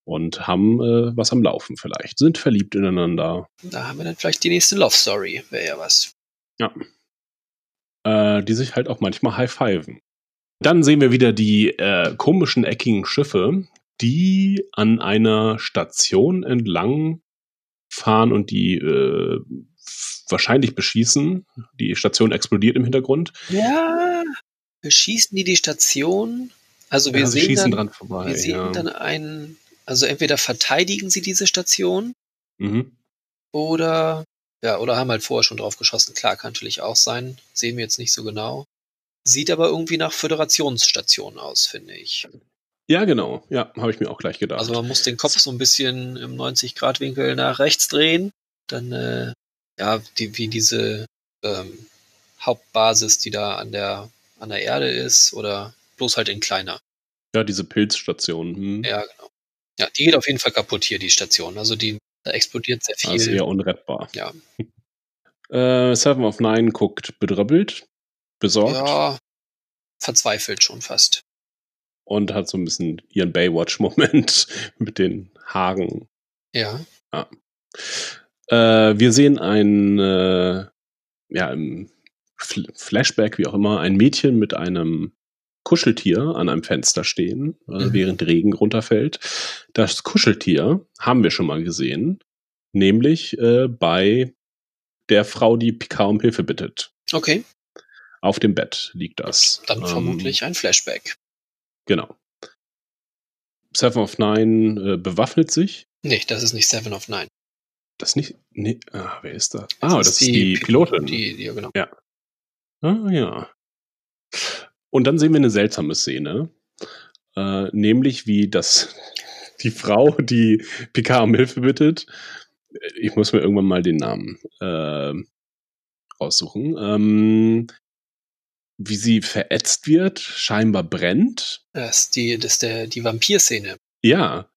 und haben äh, was am Laufen vielleicht, sind verliebt ineinander. Da haben wir dann vielleicht die nächste Love Story, wäre ja was. Ja. Äh, die sich halt auch manchmal high-fiven. Dann sehen wir wieder die äh, komischen eckigen Schiffe, die an einer Station entlang fahren und die äh, wahrscheinlich beschießen. Die Station explodiert im Hintergrund. Ja, beschießen die die Station? Also wir Ja, sehen dann, vorbei. wir sehen ja. dann einen, also entweder verteidigen sie diese Station mhm. oder ja, oder haben halt vorher schon drauf geschossen. Klar, kann natürlich auch sein. Sehen wir jetzt nicht so genau. Sieht aber irgendwie nach Föderationsstation aus, finde ich. Ja, genau. Ja, habe ich mir auch gleich gedacht. Also man muss den Kopf so ein bisschen im 90-Grad-Winkel nach rechts drehen. Dann, äh, ja, die, wie diese ähm, Hauptbasis, die da an der, an der Erde ist, oder bloß halt in kleiner. ja, diese Pilzstation. Hm. Ja, genau. Ja, die geht auf jeden Fall kaputt hier, die Station. Also die, da explodiert sehr Das ist viel. eher unrettbar. Ja. Äh, Seven of Nine guckt bedröppelt, besorgt ja, verzweifelt schon fast. Und hat so ein bisschen ihren Baywatch-Moment mit den Haaren. Ja. Äh, wir sehen ein, äh, ja, im Fl Flashback, wie auch immer, ein Mädchen mit einem Kuscheltier an einem Fenster stehen, äh, Mhm. während Regen runterfällt. Das Kuscheltier haben wir schon mal gesehen, nämlich äh, bei der Frau, die Picard um Hilfe bittet. Okay, Auf dem Bett liegt das. dann Ähm, vermutlich ein Flashback. Genau. Seven of Nine äh, bewaffnet sich. Nee, das ist nicht Seven of Nine. Das nicht. Nee, ah, wer ist das? Ah, das, ist die, die Pilotin. Die, die, ja, genau. Ah, ja. Und dann sehen wir eine seltsame Szene. Äh, nämlich wie das die Frau, die Picard um Hilfe bittet. Ich muss mir irgendwann mal den Namen äh, raussuchen. Ähm, wie sie verätzt wird, scheinbar brennt. Das ist die, das ist der, die Vampir-Szene. Ja.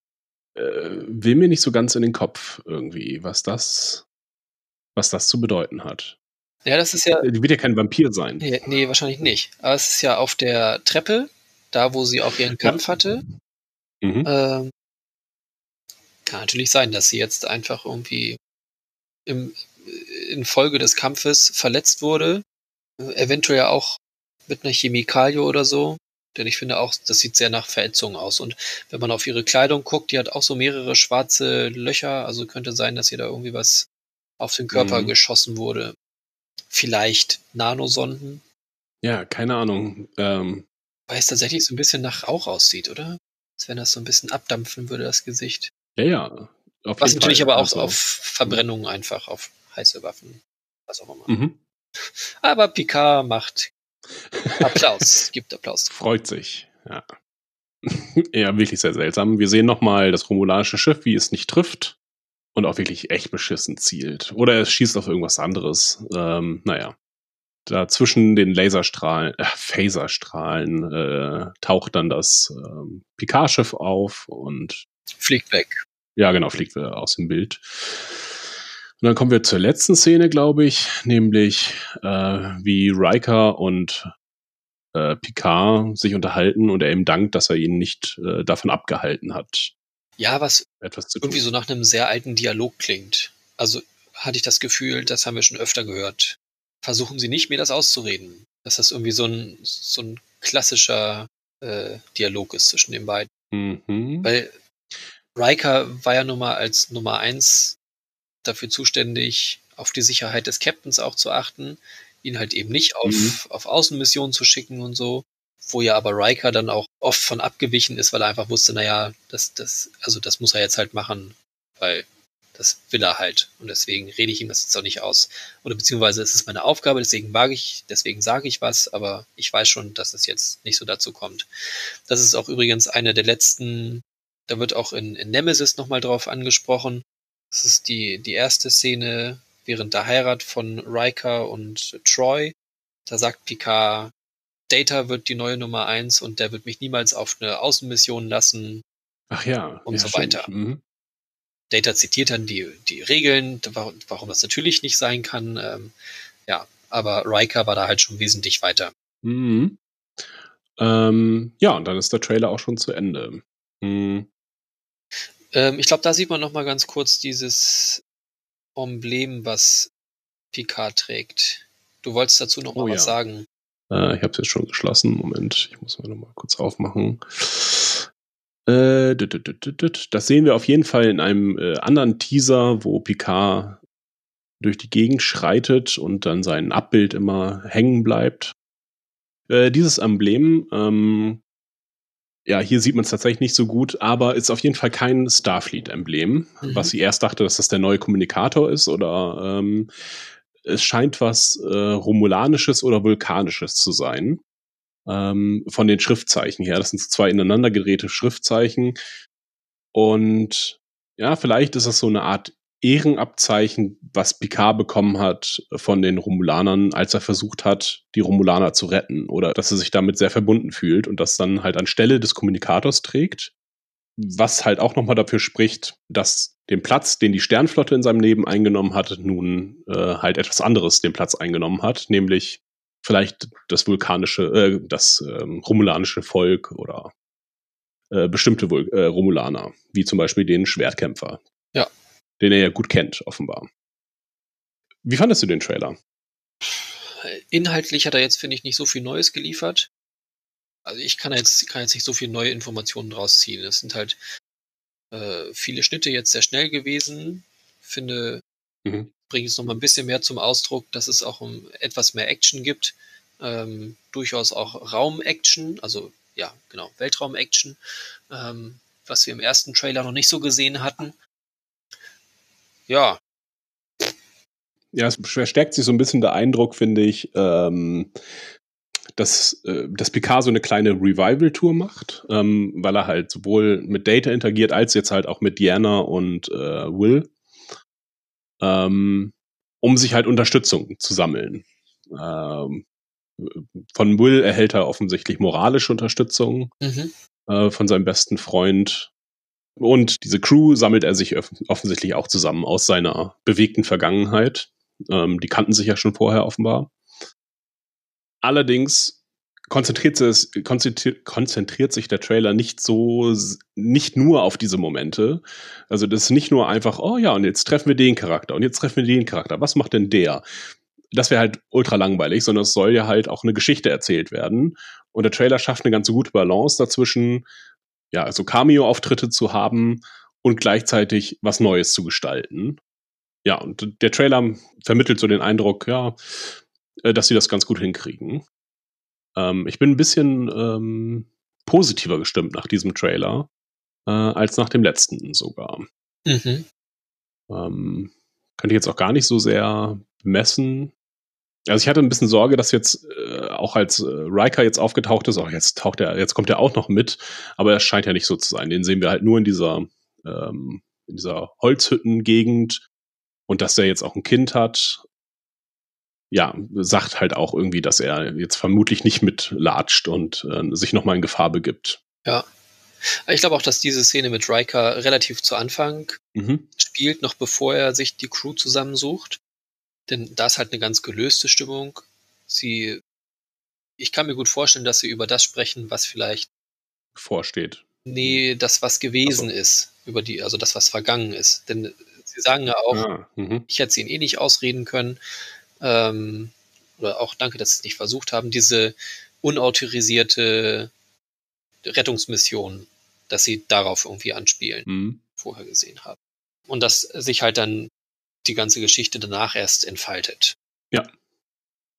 Äh, will mir nicht so ganz in den Kopf irgendwie, was das, was das zu bedeuten hat. Ja, das ist ja, Die wird ja kein Vampir sein. nee, nee, wahrscheinlich nicht. Aber es ist ja auf der Treppe, da wo sie auch ihren Kampf hatte. Mhm. Ähm, kann natürlich sein, dass sie jetzt einfach irgendwie im, in Folge des Kampfes verletzt wurde. Äh, Eventuell auch mit einer Chemikalie oder so. Denn ich finde auch, das sieht sehr nach Verätzung aus. Und wenn man auf ihre Kleidung guckt, die hat auch so mehrere schwarze Löcher. Also könnte sein, dass ihr da irgendwie was auf den Körper Mhm. geschossen wurde. Vielleicht Nanosonden. Ja, keine Ahnung. Ähm, Weil es tatsächlich so ein bisschen nach Rauch aussieht, oder? Als wenn das so ein bisschen abdampfen würde, das Gesicht. ja, ja. Auf Was natürlich Fall. aber auch Also, auf Verbrennungen einfach, auf heiße Waffen, was auch immer. Mhm. Aber Picard macht Applaus, gibt Applaus. Freut sich. Ja. ja, wirklich sehr seltsam. Wir sehen nochmal das romulanische Schiff, wie es nicht trifft und auch wirklich echt beschissen zielt. Oder es schießt auf irgendwas anderes. Ähm, naja. Da zwischen den Laserstrahlen, äh, Phaserstrahlen äh, taucht dann das ähm, Picard-Schiff auf und Fliegt weg. Ja, genau, fliegt wieder aus dem Bild. Und dann kommen wir zur letzten Szene, glaube ich, nämlich äh, wie Riker und äh, Picard sich unterhalten und er ihm dankt, dass er ihn nicht äh, davon abgehalten hat, Ja, was etwas irgendwie so nach einem sehr alten Dialog klingt. Also hatte ich das Gefühl, das haben wir schon öfter gehört. Versuchen Sie nicht, mir das auszureden. Dass das irgendwie so ein, so ein klassischer äh, Dialog ist zwischen den beiden. Mhm. Weil Riker war ja nun mal als Nummer eins dafür zuständig, auf die Sicherheit des Captains auch zu achten, ihn halt eben nicht auf, Mhm. auf Außenmissionen zu schicken und so. Wo ja aber Riker dann auch oft von abgewichen ist, weil er einfach wusste, naja, das, das, also das muss er jetzt halt machen, weil das will er halt. Und deswegen rede ich ihm das jetzt auch nicht aus. Oder beziehungsweise es ist meine Aufgabe, deswegen wage ich, deswegen sage ich was, aber ich weiß schon, dass es jetzt nicht so dazu kommt. Das ist auch übrigens eine der letzten, da wird auch in, in Nemesis nochmal drauf angesprochen. Das ist die, die erste Szene während der Heirat von Riker und Troy. Da sagt Picard, Data wird die neue Nummer eins und der wird mich niemals auf eine Außenmission lassen. Ach ja. und ja, so weiter. Mhm. Data zitiert dann die, die Regeln, warum, warum das natürlich nicht sein kann. Ähm, ja, aber Riker war da halt schon wesentlich weiter. Mhm. Ähm, ja, und dann ist der Trailer auch schon zu Ende. Mhm. Ähm, ich glaube, da sieht man noch mal ganz kurz dieses Emblem, was Picard trägt. Du wolltest dazu noch Oh mal was ja. sagen. Äh, ich habe es jetzt schon geschlossen. Moment, ich muss mal noch mal kurz aufmachen. Äh, das sehen wir auf jeden Fall in einem äh, anderen Teaser, wo Picard durch die Gegend schreitet und dann sein Abbild immer hängen bleibt. Äh, dieses Emblem, ähm, ja, hier sieht man es tatsächlich nicht so gut, aber ist auf jeden Fall kein Starfleet-Emblem, Mhm. was sie erst dachte, dass das der neue Kommunikator ist oder ähm, es scheint was äh, Romulanisches oder Vulkanisches zu sein. Ähm, von den Schriftzeichen her. Das sind so zwei ineinander gedrehte Schriftzeichen. Und ja, vielleicht ist das so eine Art Ehrenabzeichen, was Picard bekommen hat von den Romulanern, als er versucht hat, die Romulaner zu retten. Oder dass er sich damit sehr verbunden fühlt und das dann halt anstelle des Kommunikators trägt. Was halt auch nochmal dafür spricht, dass den Platz, den die Sternflotte in seinem Leben eingenommen hat, nun äh, halt etwas anderes den Platz eingenommen hat, nämlich vielleicht das vulkanische, äh, das ähm, romulanische Volk oder äh, bestimmte Vul äh, Romulaner, wie zum Beispiel den Schwertkämpfer. Ja. Den er ja gut kennt, offenbar. Wie fandest du den Trailer? Inhaltlich hat er jetzt, finde ich, nicht so viel Neues geliefert. Also ich kann jetzt, kann jetzt nicht so viel neue Informationen draus ziehen. Es sind halt äh, viele Schnitte jetzt sehr schnell gewesen. Finde, Mhm. bringt es nochmal ein bisschen mehr zum Ausdruck, dass es auch um etwas mehr Action gibt. Ähm, durchaus auch Raum-Action, also ja, genau, Weltraum-Action, ähm, was wir im ersten Trailer noch nicht so gesehen hatten. Ja, Ja, es verstärkt sich so ein bisschen der Eindruck, finde ich, ähm, dass, äh, dass Picard so eine kleine Revival-Tour macht, ähm, weil er halt sowohl mit Data interagiert, als jetzt halt auch mit Diana und äh, Will, ähm, um sich halt Unterstützung zu sammeln. Ähm, von Will erhält er offensichtlich moralische Unterstützung mhm. äh, von seinem besten Freund. Und diese Crew sammelt er sich off offensichtlich auch zusammen aus seiner bewegten Vergangenheit. Ähm, die kannten sich ja schon vorher offenbar. Allerdings konzentriert, es, konzentriert, konzentriert sich der Trailer nicht so, nicht nur auf diese Momente. Also das ist nicht nur einfach, oh ja, und jetzt treffen wir den Charakter und jetzt treffen wir den Charakter. Was macht denn der? Das wäre halt ultra langweilig, sondern es soll ja halt auch eine Geschichte erzählt werden. Und der Trailer schafft eine ganz gute Balance dazwischen, ja, also Cameo-Auftritte zu haben und gleichzeitig was Neues zu gestalten. Ja, und der Trailer vermittelt so den Eindruck, ja, äh, dass sie das ganz gut hinkriegen. Ähm, ich bin ein bisschen ähm, positiver gestimmt nach diesem Trailer äh, als nach dem letzten sogar. Mhm. Ähm, könnte ich jetzt auch gar nicht so sehr messen. Also ich hatte ein bisschen Sorge, dass jetzt äh, auch als äh, Riker jetzt aufgetaucht ist, auch jetzt taucht er, jetzt kommt er auch noch mit, aber es scheint ja nicht so zu sein. Den sehen wir halt nur in dieser ähm, in dieser Holzhütten-Gegend und dass er jetzt auch ein Kind hat. Ja, sagt halt auch irgendwie, dass er jetzt vermutlich nicht mitlatscht und äh, sich nochmal in Gefahr begibt. Ich glaube auch, dass diese Szene mit Riker relativ zu Anfang Mhm. spielt, noch bevor er sich die Crew zusammensucht. Denn da ist halt eine ganz gelöste Stimmung. Sie, ich kann mir gut vorstellen, dass sie über das sprechen, was vielleicht, Vorsteht. nee, das, was gewesen so. ist, über die, also das, was vergangen ist. Denn sie sagen ja auch, Ah, mhm. ich hätte sie ihn eh nicht ausreden können. Ähm, oder auch danke, dass sie es nicht versucht haben, diese unautorisierte Rettungsmission, dass sie darauf irgendwie anspielen, Mhm. vorher gesehen haben. Und dass sich halt dann die ganze Geschichte danach erst entfaltet.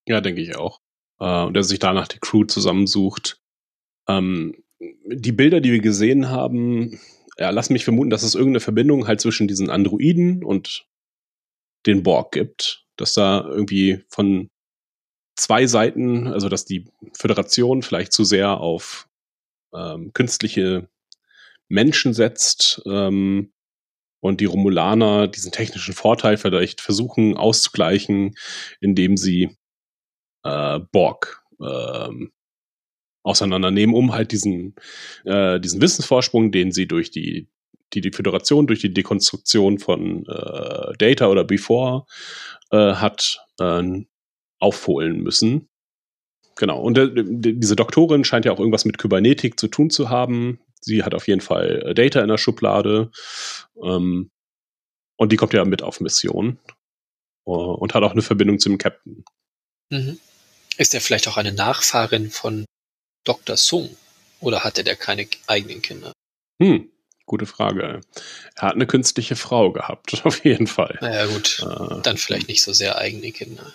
Ja, denke ich auch. Äh, und er sich danach die Crew zusammensucht. Ähm, die Bilder, die wir gesehen haben, ja, lassen mich vermuten, dass es irgendeine Verbindung halt zwischen diesen Androiden und den Borg gibt. Dass da irgendwie von zwei Seiten, also dass die Föderation vielleicht zu sehr auf ähm, künstliche Menschen setzt ähm, und die Romulaner diesen technischen Vorteil vielleicht versuchen auszugleichen, indem sie äh, Borg ähm, auseinandernehmen, um halt diesen, äh, diesen Wissensvorsprung, den sie durch die, die, die Föderation, durch die Dekonstruktion von äh, Data oder Before äh, hat, äh, aufholen müssen. Genau. Und äh, die- diese Doktorin scheint ja auch irgendwas mit Kybernetik zu tun zu haben. Sie hat auf jeden Fall äh, Data in der Schublade. Ähm, und die kommt ja mit auf Mission. Uh, und hat auch eine Verbindung zum Captain. Mhm. Ist er vielleicht auch eine Nachfahrin von Dr. Sung? Oder hatte der keine eigenen Kinder? Hm, gute Frage. Er hat eine künstliche Frau gehabt, auf jeden Fall. Naja, gut. Äh, Dann vielleicht nicht so sehr eigene Kinder.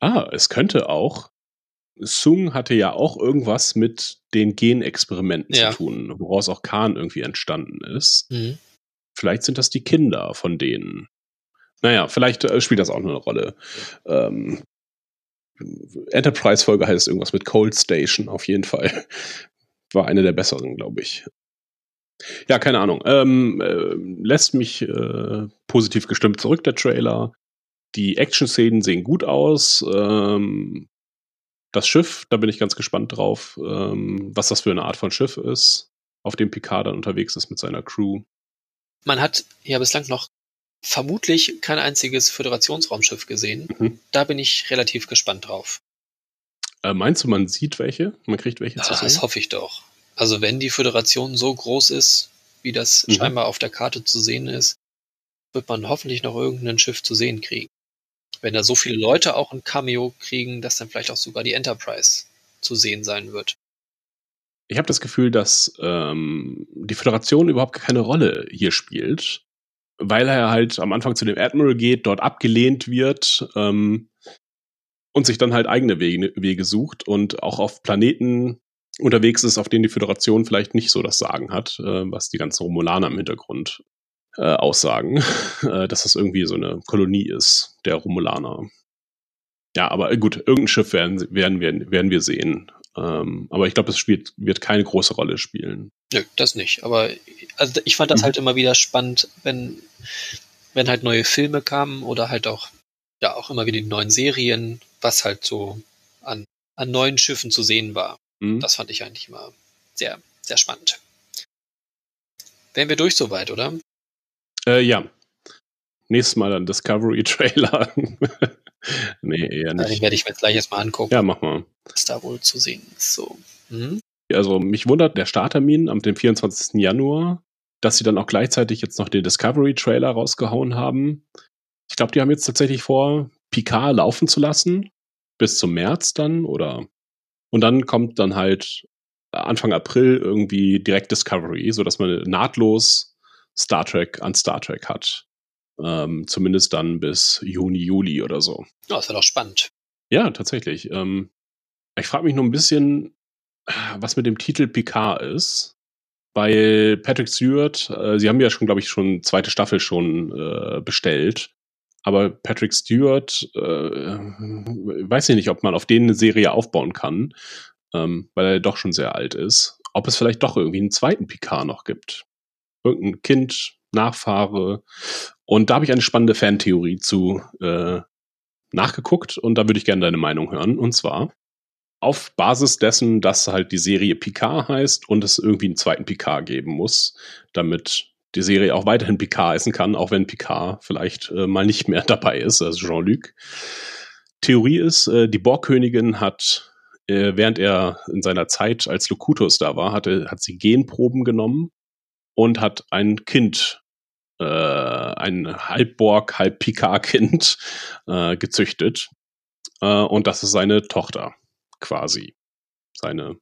Ah, es könnte auch. Sung hatte ja auch irgendwas mit den Genexperimenten ja. zu tun, woraus auch Khan irgendwie entstanden ist. Mhm. Vielleicht sind das die Kinder von denen. Naja, vielleicht äh, spielt das auch eine Rolle. Ähm, Enterprise-Folge heißt irgendwas mit Cold Station, auf jeden Fall. War eine der besseren, glaube ich. Ja, keine Ahnung. Ähm, äh, lässt mich äh, positiv gestimmt zurück, der Trailer. Die Action-Szenen sehen gut aus. Ähm, das Schiff, da bin ich ganz gespannt drauf, ähm, was das für eine Art von Schiff ist, auf dem Picard dann unterwegs ist mit seiner Crew. Man hat ja bislang noch vermutlich kein einziges Föderationsraumschiff gesehen. Mhm. Da bin ich relativ gespannt drauf. Äh, meinst du, man sieht welche? Man kriegt welche zu sehen? Das hoffe ich doch. Also wenn die Föderation so groß ist, wie das mhm. scheinbar auf der Karte zu sehen ist, wird man hoffentlich noch irgendein Schiff zu sehen kriegen. Wenn da so viele Leute auch ein Cameo kriegen, dass dann vielleicht auch sogar die Enterprise zu sehen sein wird. Ich habe das Gefühl, dass ähm, die Föderation überhaupt keine Rolle hier spielt, weil er halt am Anfang zu dem Admiral geht, dort abgelehnt wird ähm, und sich dann halt eigene Wege, Wege sucht und auch auf Planeten unterwegs ist, auf denen die Föderation vielleicht nicht so das Sagen hat, äh, was die ganzen Romulaner im Hintergrund äh, aussagen, äh, dass das irgendwie so eine Kolonie ist, der Romulaner. Ja, aber gut, irgendein Schiff werden, werden, werden, werden wir sehen. Ähm, aber ich glaube, es spielt, wird keine große Rolle spielen. Nö, das nicht. Aber also ich fand das mhm. halt immer wieder spannend, wenn, wenn halt neue Filme kamen oder halt auch, ja, auch immer wieder die neuen Serien, was halt so an, an neuen Schiffen zu sehen war. Mhm. Das fand ich eigentlich immer sehr, sehr spannend. Wären wir durch soweit, oder? Äh, ja. Nächstes Mal dann Discovery-Trailer. nee, eher nicht. Den werde ich mir jetzt gleich erstmal angucken. Ja, mach mal. Was da wohl zu sehen ist. So. Mhm. Also mich wundert der Starttermin am dem 24. Januar, dass sie dann auch gleichzeitig jetzt noch den Discovery-Trailer rausgehauen haben. Ich glaube, die haben jetzt tatsächlich vor, Picard laufen zu lassen. Bis zum März dann oder. Und dann kommt dann halt Anfang April irgendwie direkt Discovery, sodass man nahtlos Star Trek an Star Trek hat. Ähm, zumindest dann bis Juni, Juli oder so. Ja, ist ja doch spannend. Ja, tatsächlich. Ähm, ich frage mich nur ein bisschen, was mit dem Titel Picard ist. Weil Patrick Stewart, äh, sie haben ja schon, glaube ich, schon zweite Staffel schon äh, bestellt. Aber Patrick Stewart, äh, weiß ich nicht, ob man auf den eine Serie aufbauen kann, ähm, weil er doch schon sehr alt ist. Ob es vielleicht doch irgendwie einen zweiten Picard noch gibt. Irgendein Kind, Nachfahre. Und da habe ich eine spannende Fantheorie zu äh, nachgeguckt und da würde ich gerne deine Meinung hören. Und zwar, auf Basis dessen, dass halt die Serie Picard heißt und es irgendwie einen zweiten Picard geben muss, damit die Serie auch weiterhin Picard heißen kann, auch wenn Picard vielleicht äh, mal nicht mehr dabei ist, also Jean-Luc. Theorie ist, äh, die Borgkönigin hat, äh, während er in seiner Zeit als Locutus da war, hatte, hat sie Genproben genommen und hat ein Kind, äh, ein Halbborg, halb Picard-Kind äh, gezüchtet. Äh, und das ist seine Tochter quasi seine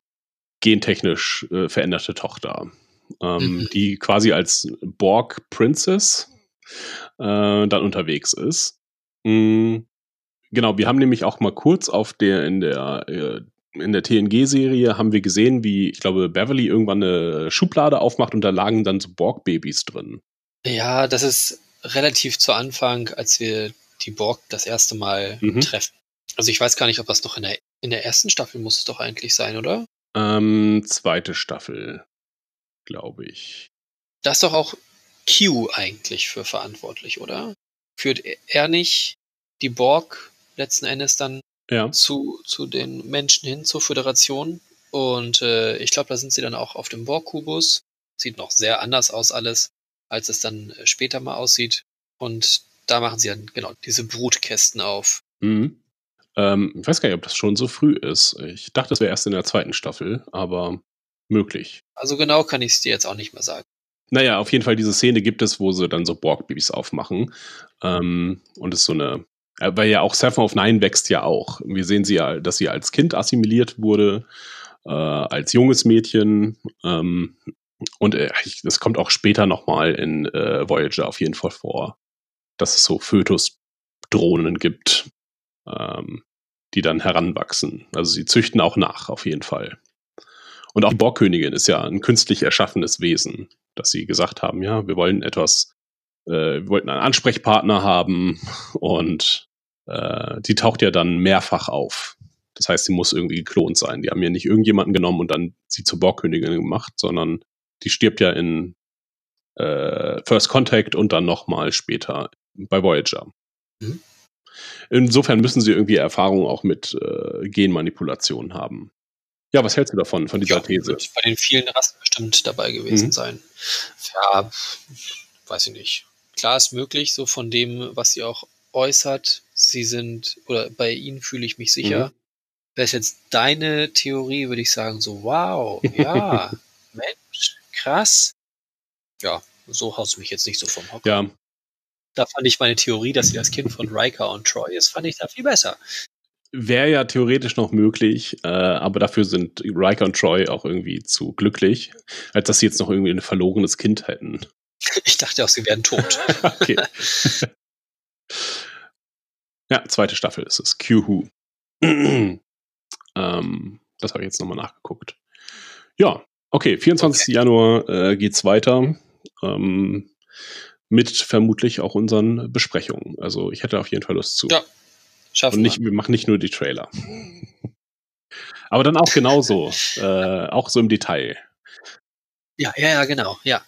gentechnisch äh, veränderte Tochter, ähm, mhm. die quasi als Borg Princess äh, dann unterwegs ist. Mhm. Genau, wir haben nämlich auch mal kurz auf der in der äh, in der TNG-Serie haben wir gesehen, wie ich glaube Beverly irgendwann eine Schublade aufmacht und da lagen dann so Borg-Babys drin. Ja, das ist relativ zu Anfang, als wir die Borg das erste Mal mhm. treffen. Also ich weiß gar nicht, ob das noch in der in der ersten Staffel muss es doch eigentlich sein, oder? Ähm, zweite Staffel, glaube ich. Da ist doch auch Q eigentlich für verantwortlich, oder? Führt er nicht die Borg letzten Endes dann ja. zu, zu den Menschen hin, zur Föderation? Und äh, ich glaube, da sind sie dann auch auf dem Borg-Kubus. Sieht noch sehr anders aus alles, als es dann äh, später mal aussieht. Und da machen sie dann genau diese Brutkästen auf. Mhm. Ähm, ich weiß gar nicht, ob das schon so früh ist. Ich dachte, das wäre erst in der zweiten Staffel, aber möglich. Also genau kann ich es dir jetzt auch nicht mehr sagen. Naja, auf jeden Fall diese Szene gibt es, wo sie dann so Borg-Babys aufmachen. Ähm, und es ist so eine, weil ja auch Seven of Nine wächst ja auch. Wir sehen sie ja, dass sie als Kind assimiliert wurde, äh, als junges Mädchen. Ähm, und äh, das kommt auch später nochmal in äh, Voyager auf jeden Fall vor, dass es so Fötus-Drohnen gibt, ähm, die dann heranwachsen. Also sie züchten auch nach, auf jeden Fall. Und auch Borgkönigin ist ja ein künstlich erschaffenes Wesen, dass sie gesagt haben, ja, wir wollen etwas, äh, wir wollten einen Ansprechpartner haben und äh, die taucht ja dann mehrfach auf. Das heißt, sie muss irgendwie geklont sein. Die haben ja nicht irgendjemanden genommen und dann sie zur Borgkönigin gemacht, sondern die stirbt ja in äh, First Contact und dann nochmal später bei Voyager. Mhm. Insofern müssen sie irgendwie Erfahrung auch mit äh, Genmanipulation haben. Ja, was hältst du davon, von dieser Ja, These? wird bei den vielen Rassen bestimmt dabei gewesen Mhm. sein. Ja, weiß ich nicht. Klar ist möglich, so von dem, was sie auch äußert. Sie sind, oder bei ihnen fühle ich mich sicher. Mhm. Wäre es jetzt deine Theorie, würde ich sagen, so, wow, ja, Mensch, krass. Ja, so haust du mich jetzt nicht so vom Hocker. Ja, Da fand ich meine Theorie, dass sie das Kind von Riker und Troy ist, fand ich da viel besser. wäre ja theoretisch noch möglich, äh, aber dafür sind Riker und Troy auch irgendwie zu glücklich, als dass sie jetzt noch irgendwie ein verlorenes Kind hätten. Ich dachte auch, sie wären tot. Okay. ja, zweite Staffel ist es. Q-Who. ähm, das habe ich jetzt nochmal nachgeguckt. Ja, okay, 24. Januar äh, geht's weiter. Ähm, mit vermutlich auch unseren Besprechungen. Also ich hätte auf jeden Fall Lust zu. Ja, Schaffen Und nicht, wir machen nicht nur die Trailer. Aber dann auch genauso, äh, auch so im Detail. Ja, ja, ja, genau, ja.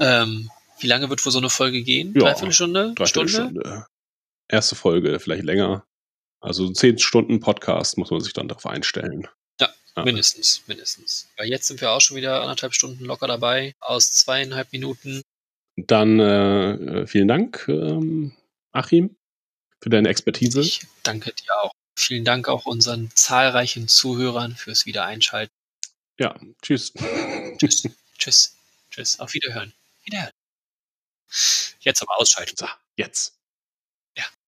Ähm, wie lange wird wohl so eine Folge gehen? Ja, Dreiviertelstunde? Dreiviertel Stunde? Stunde. Erste Folge, vielleicht länger. Also zehn Stunden Podcast muss man sich dann darauf einstellen. Ja, Ja. mindestens, mindestens. Ja, jetzt sind wir auch schon wieder anderthalb Stunden locker dabei, aus zweieinhalb Minuten. Dann äh, äh, vielen Dank, ähm, Achim, für deine Expertise. Ich danke dir auch. Vielen Dank auch unseren zahlreichen Zuhörern fürs Wiedereinschalten. Ja, tschüss. Tschüss, tschüss, tschüss. Auf Wiederhören. Wiederhören. Jetzt aber ausschalten. So, jetzt.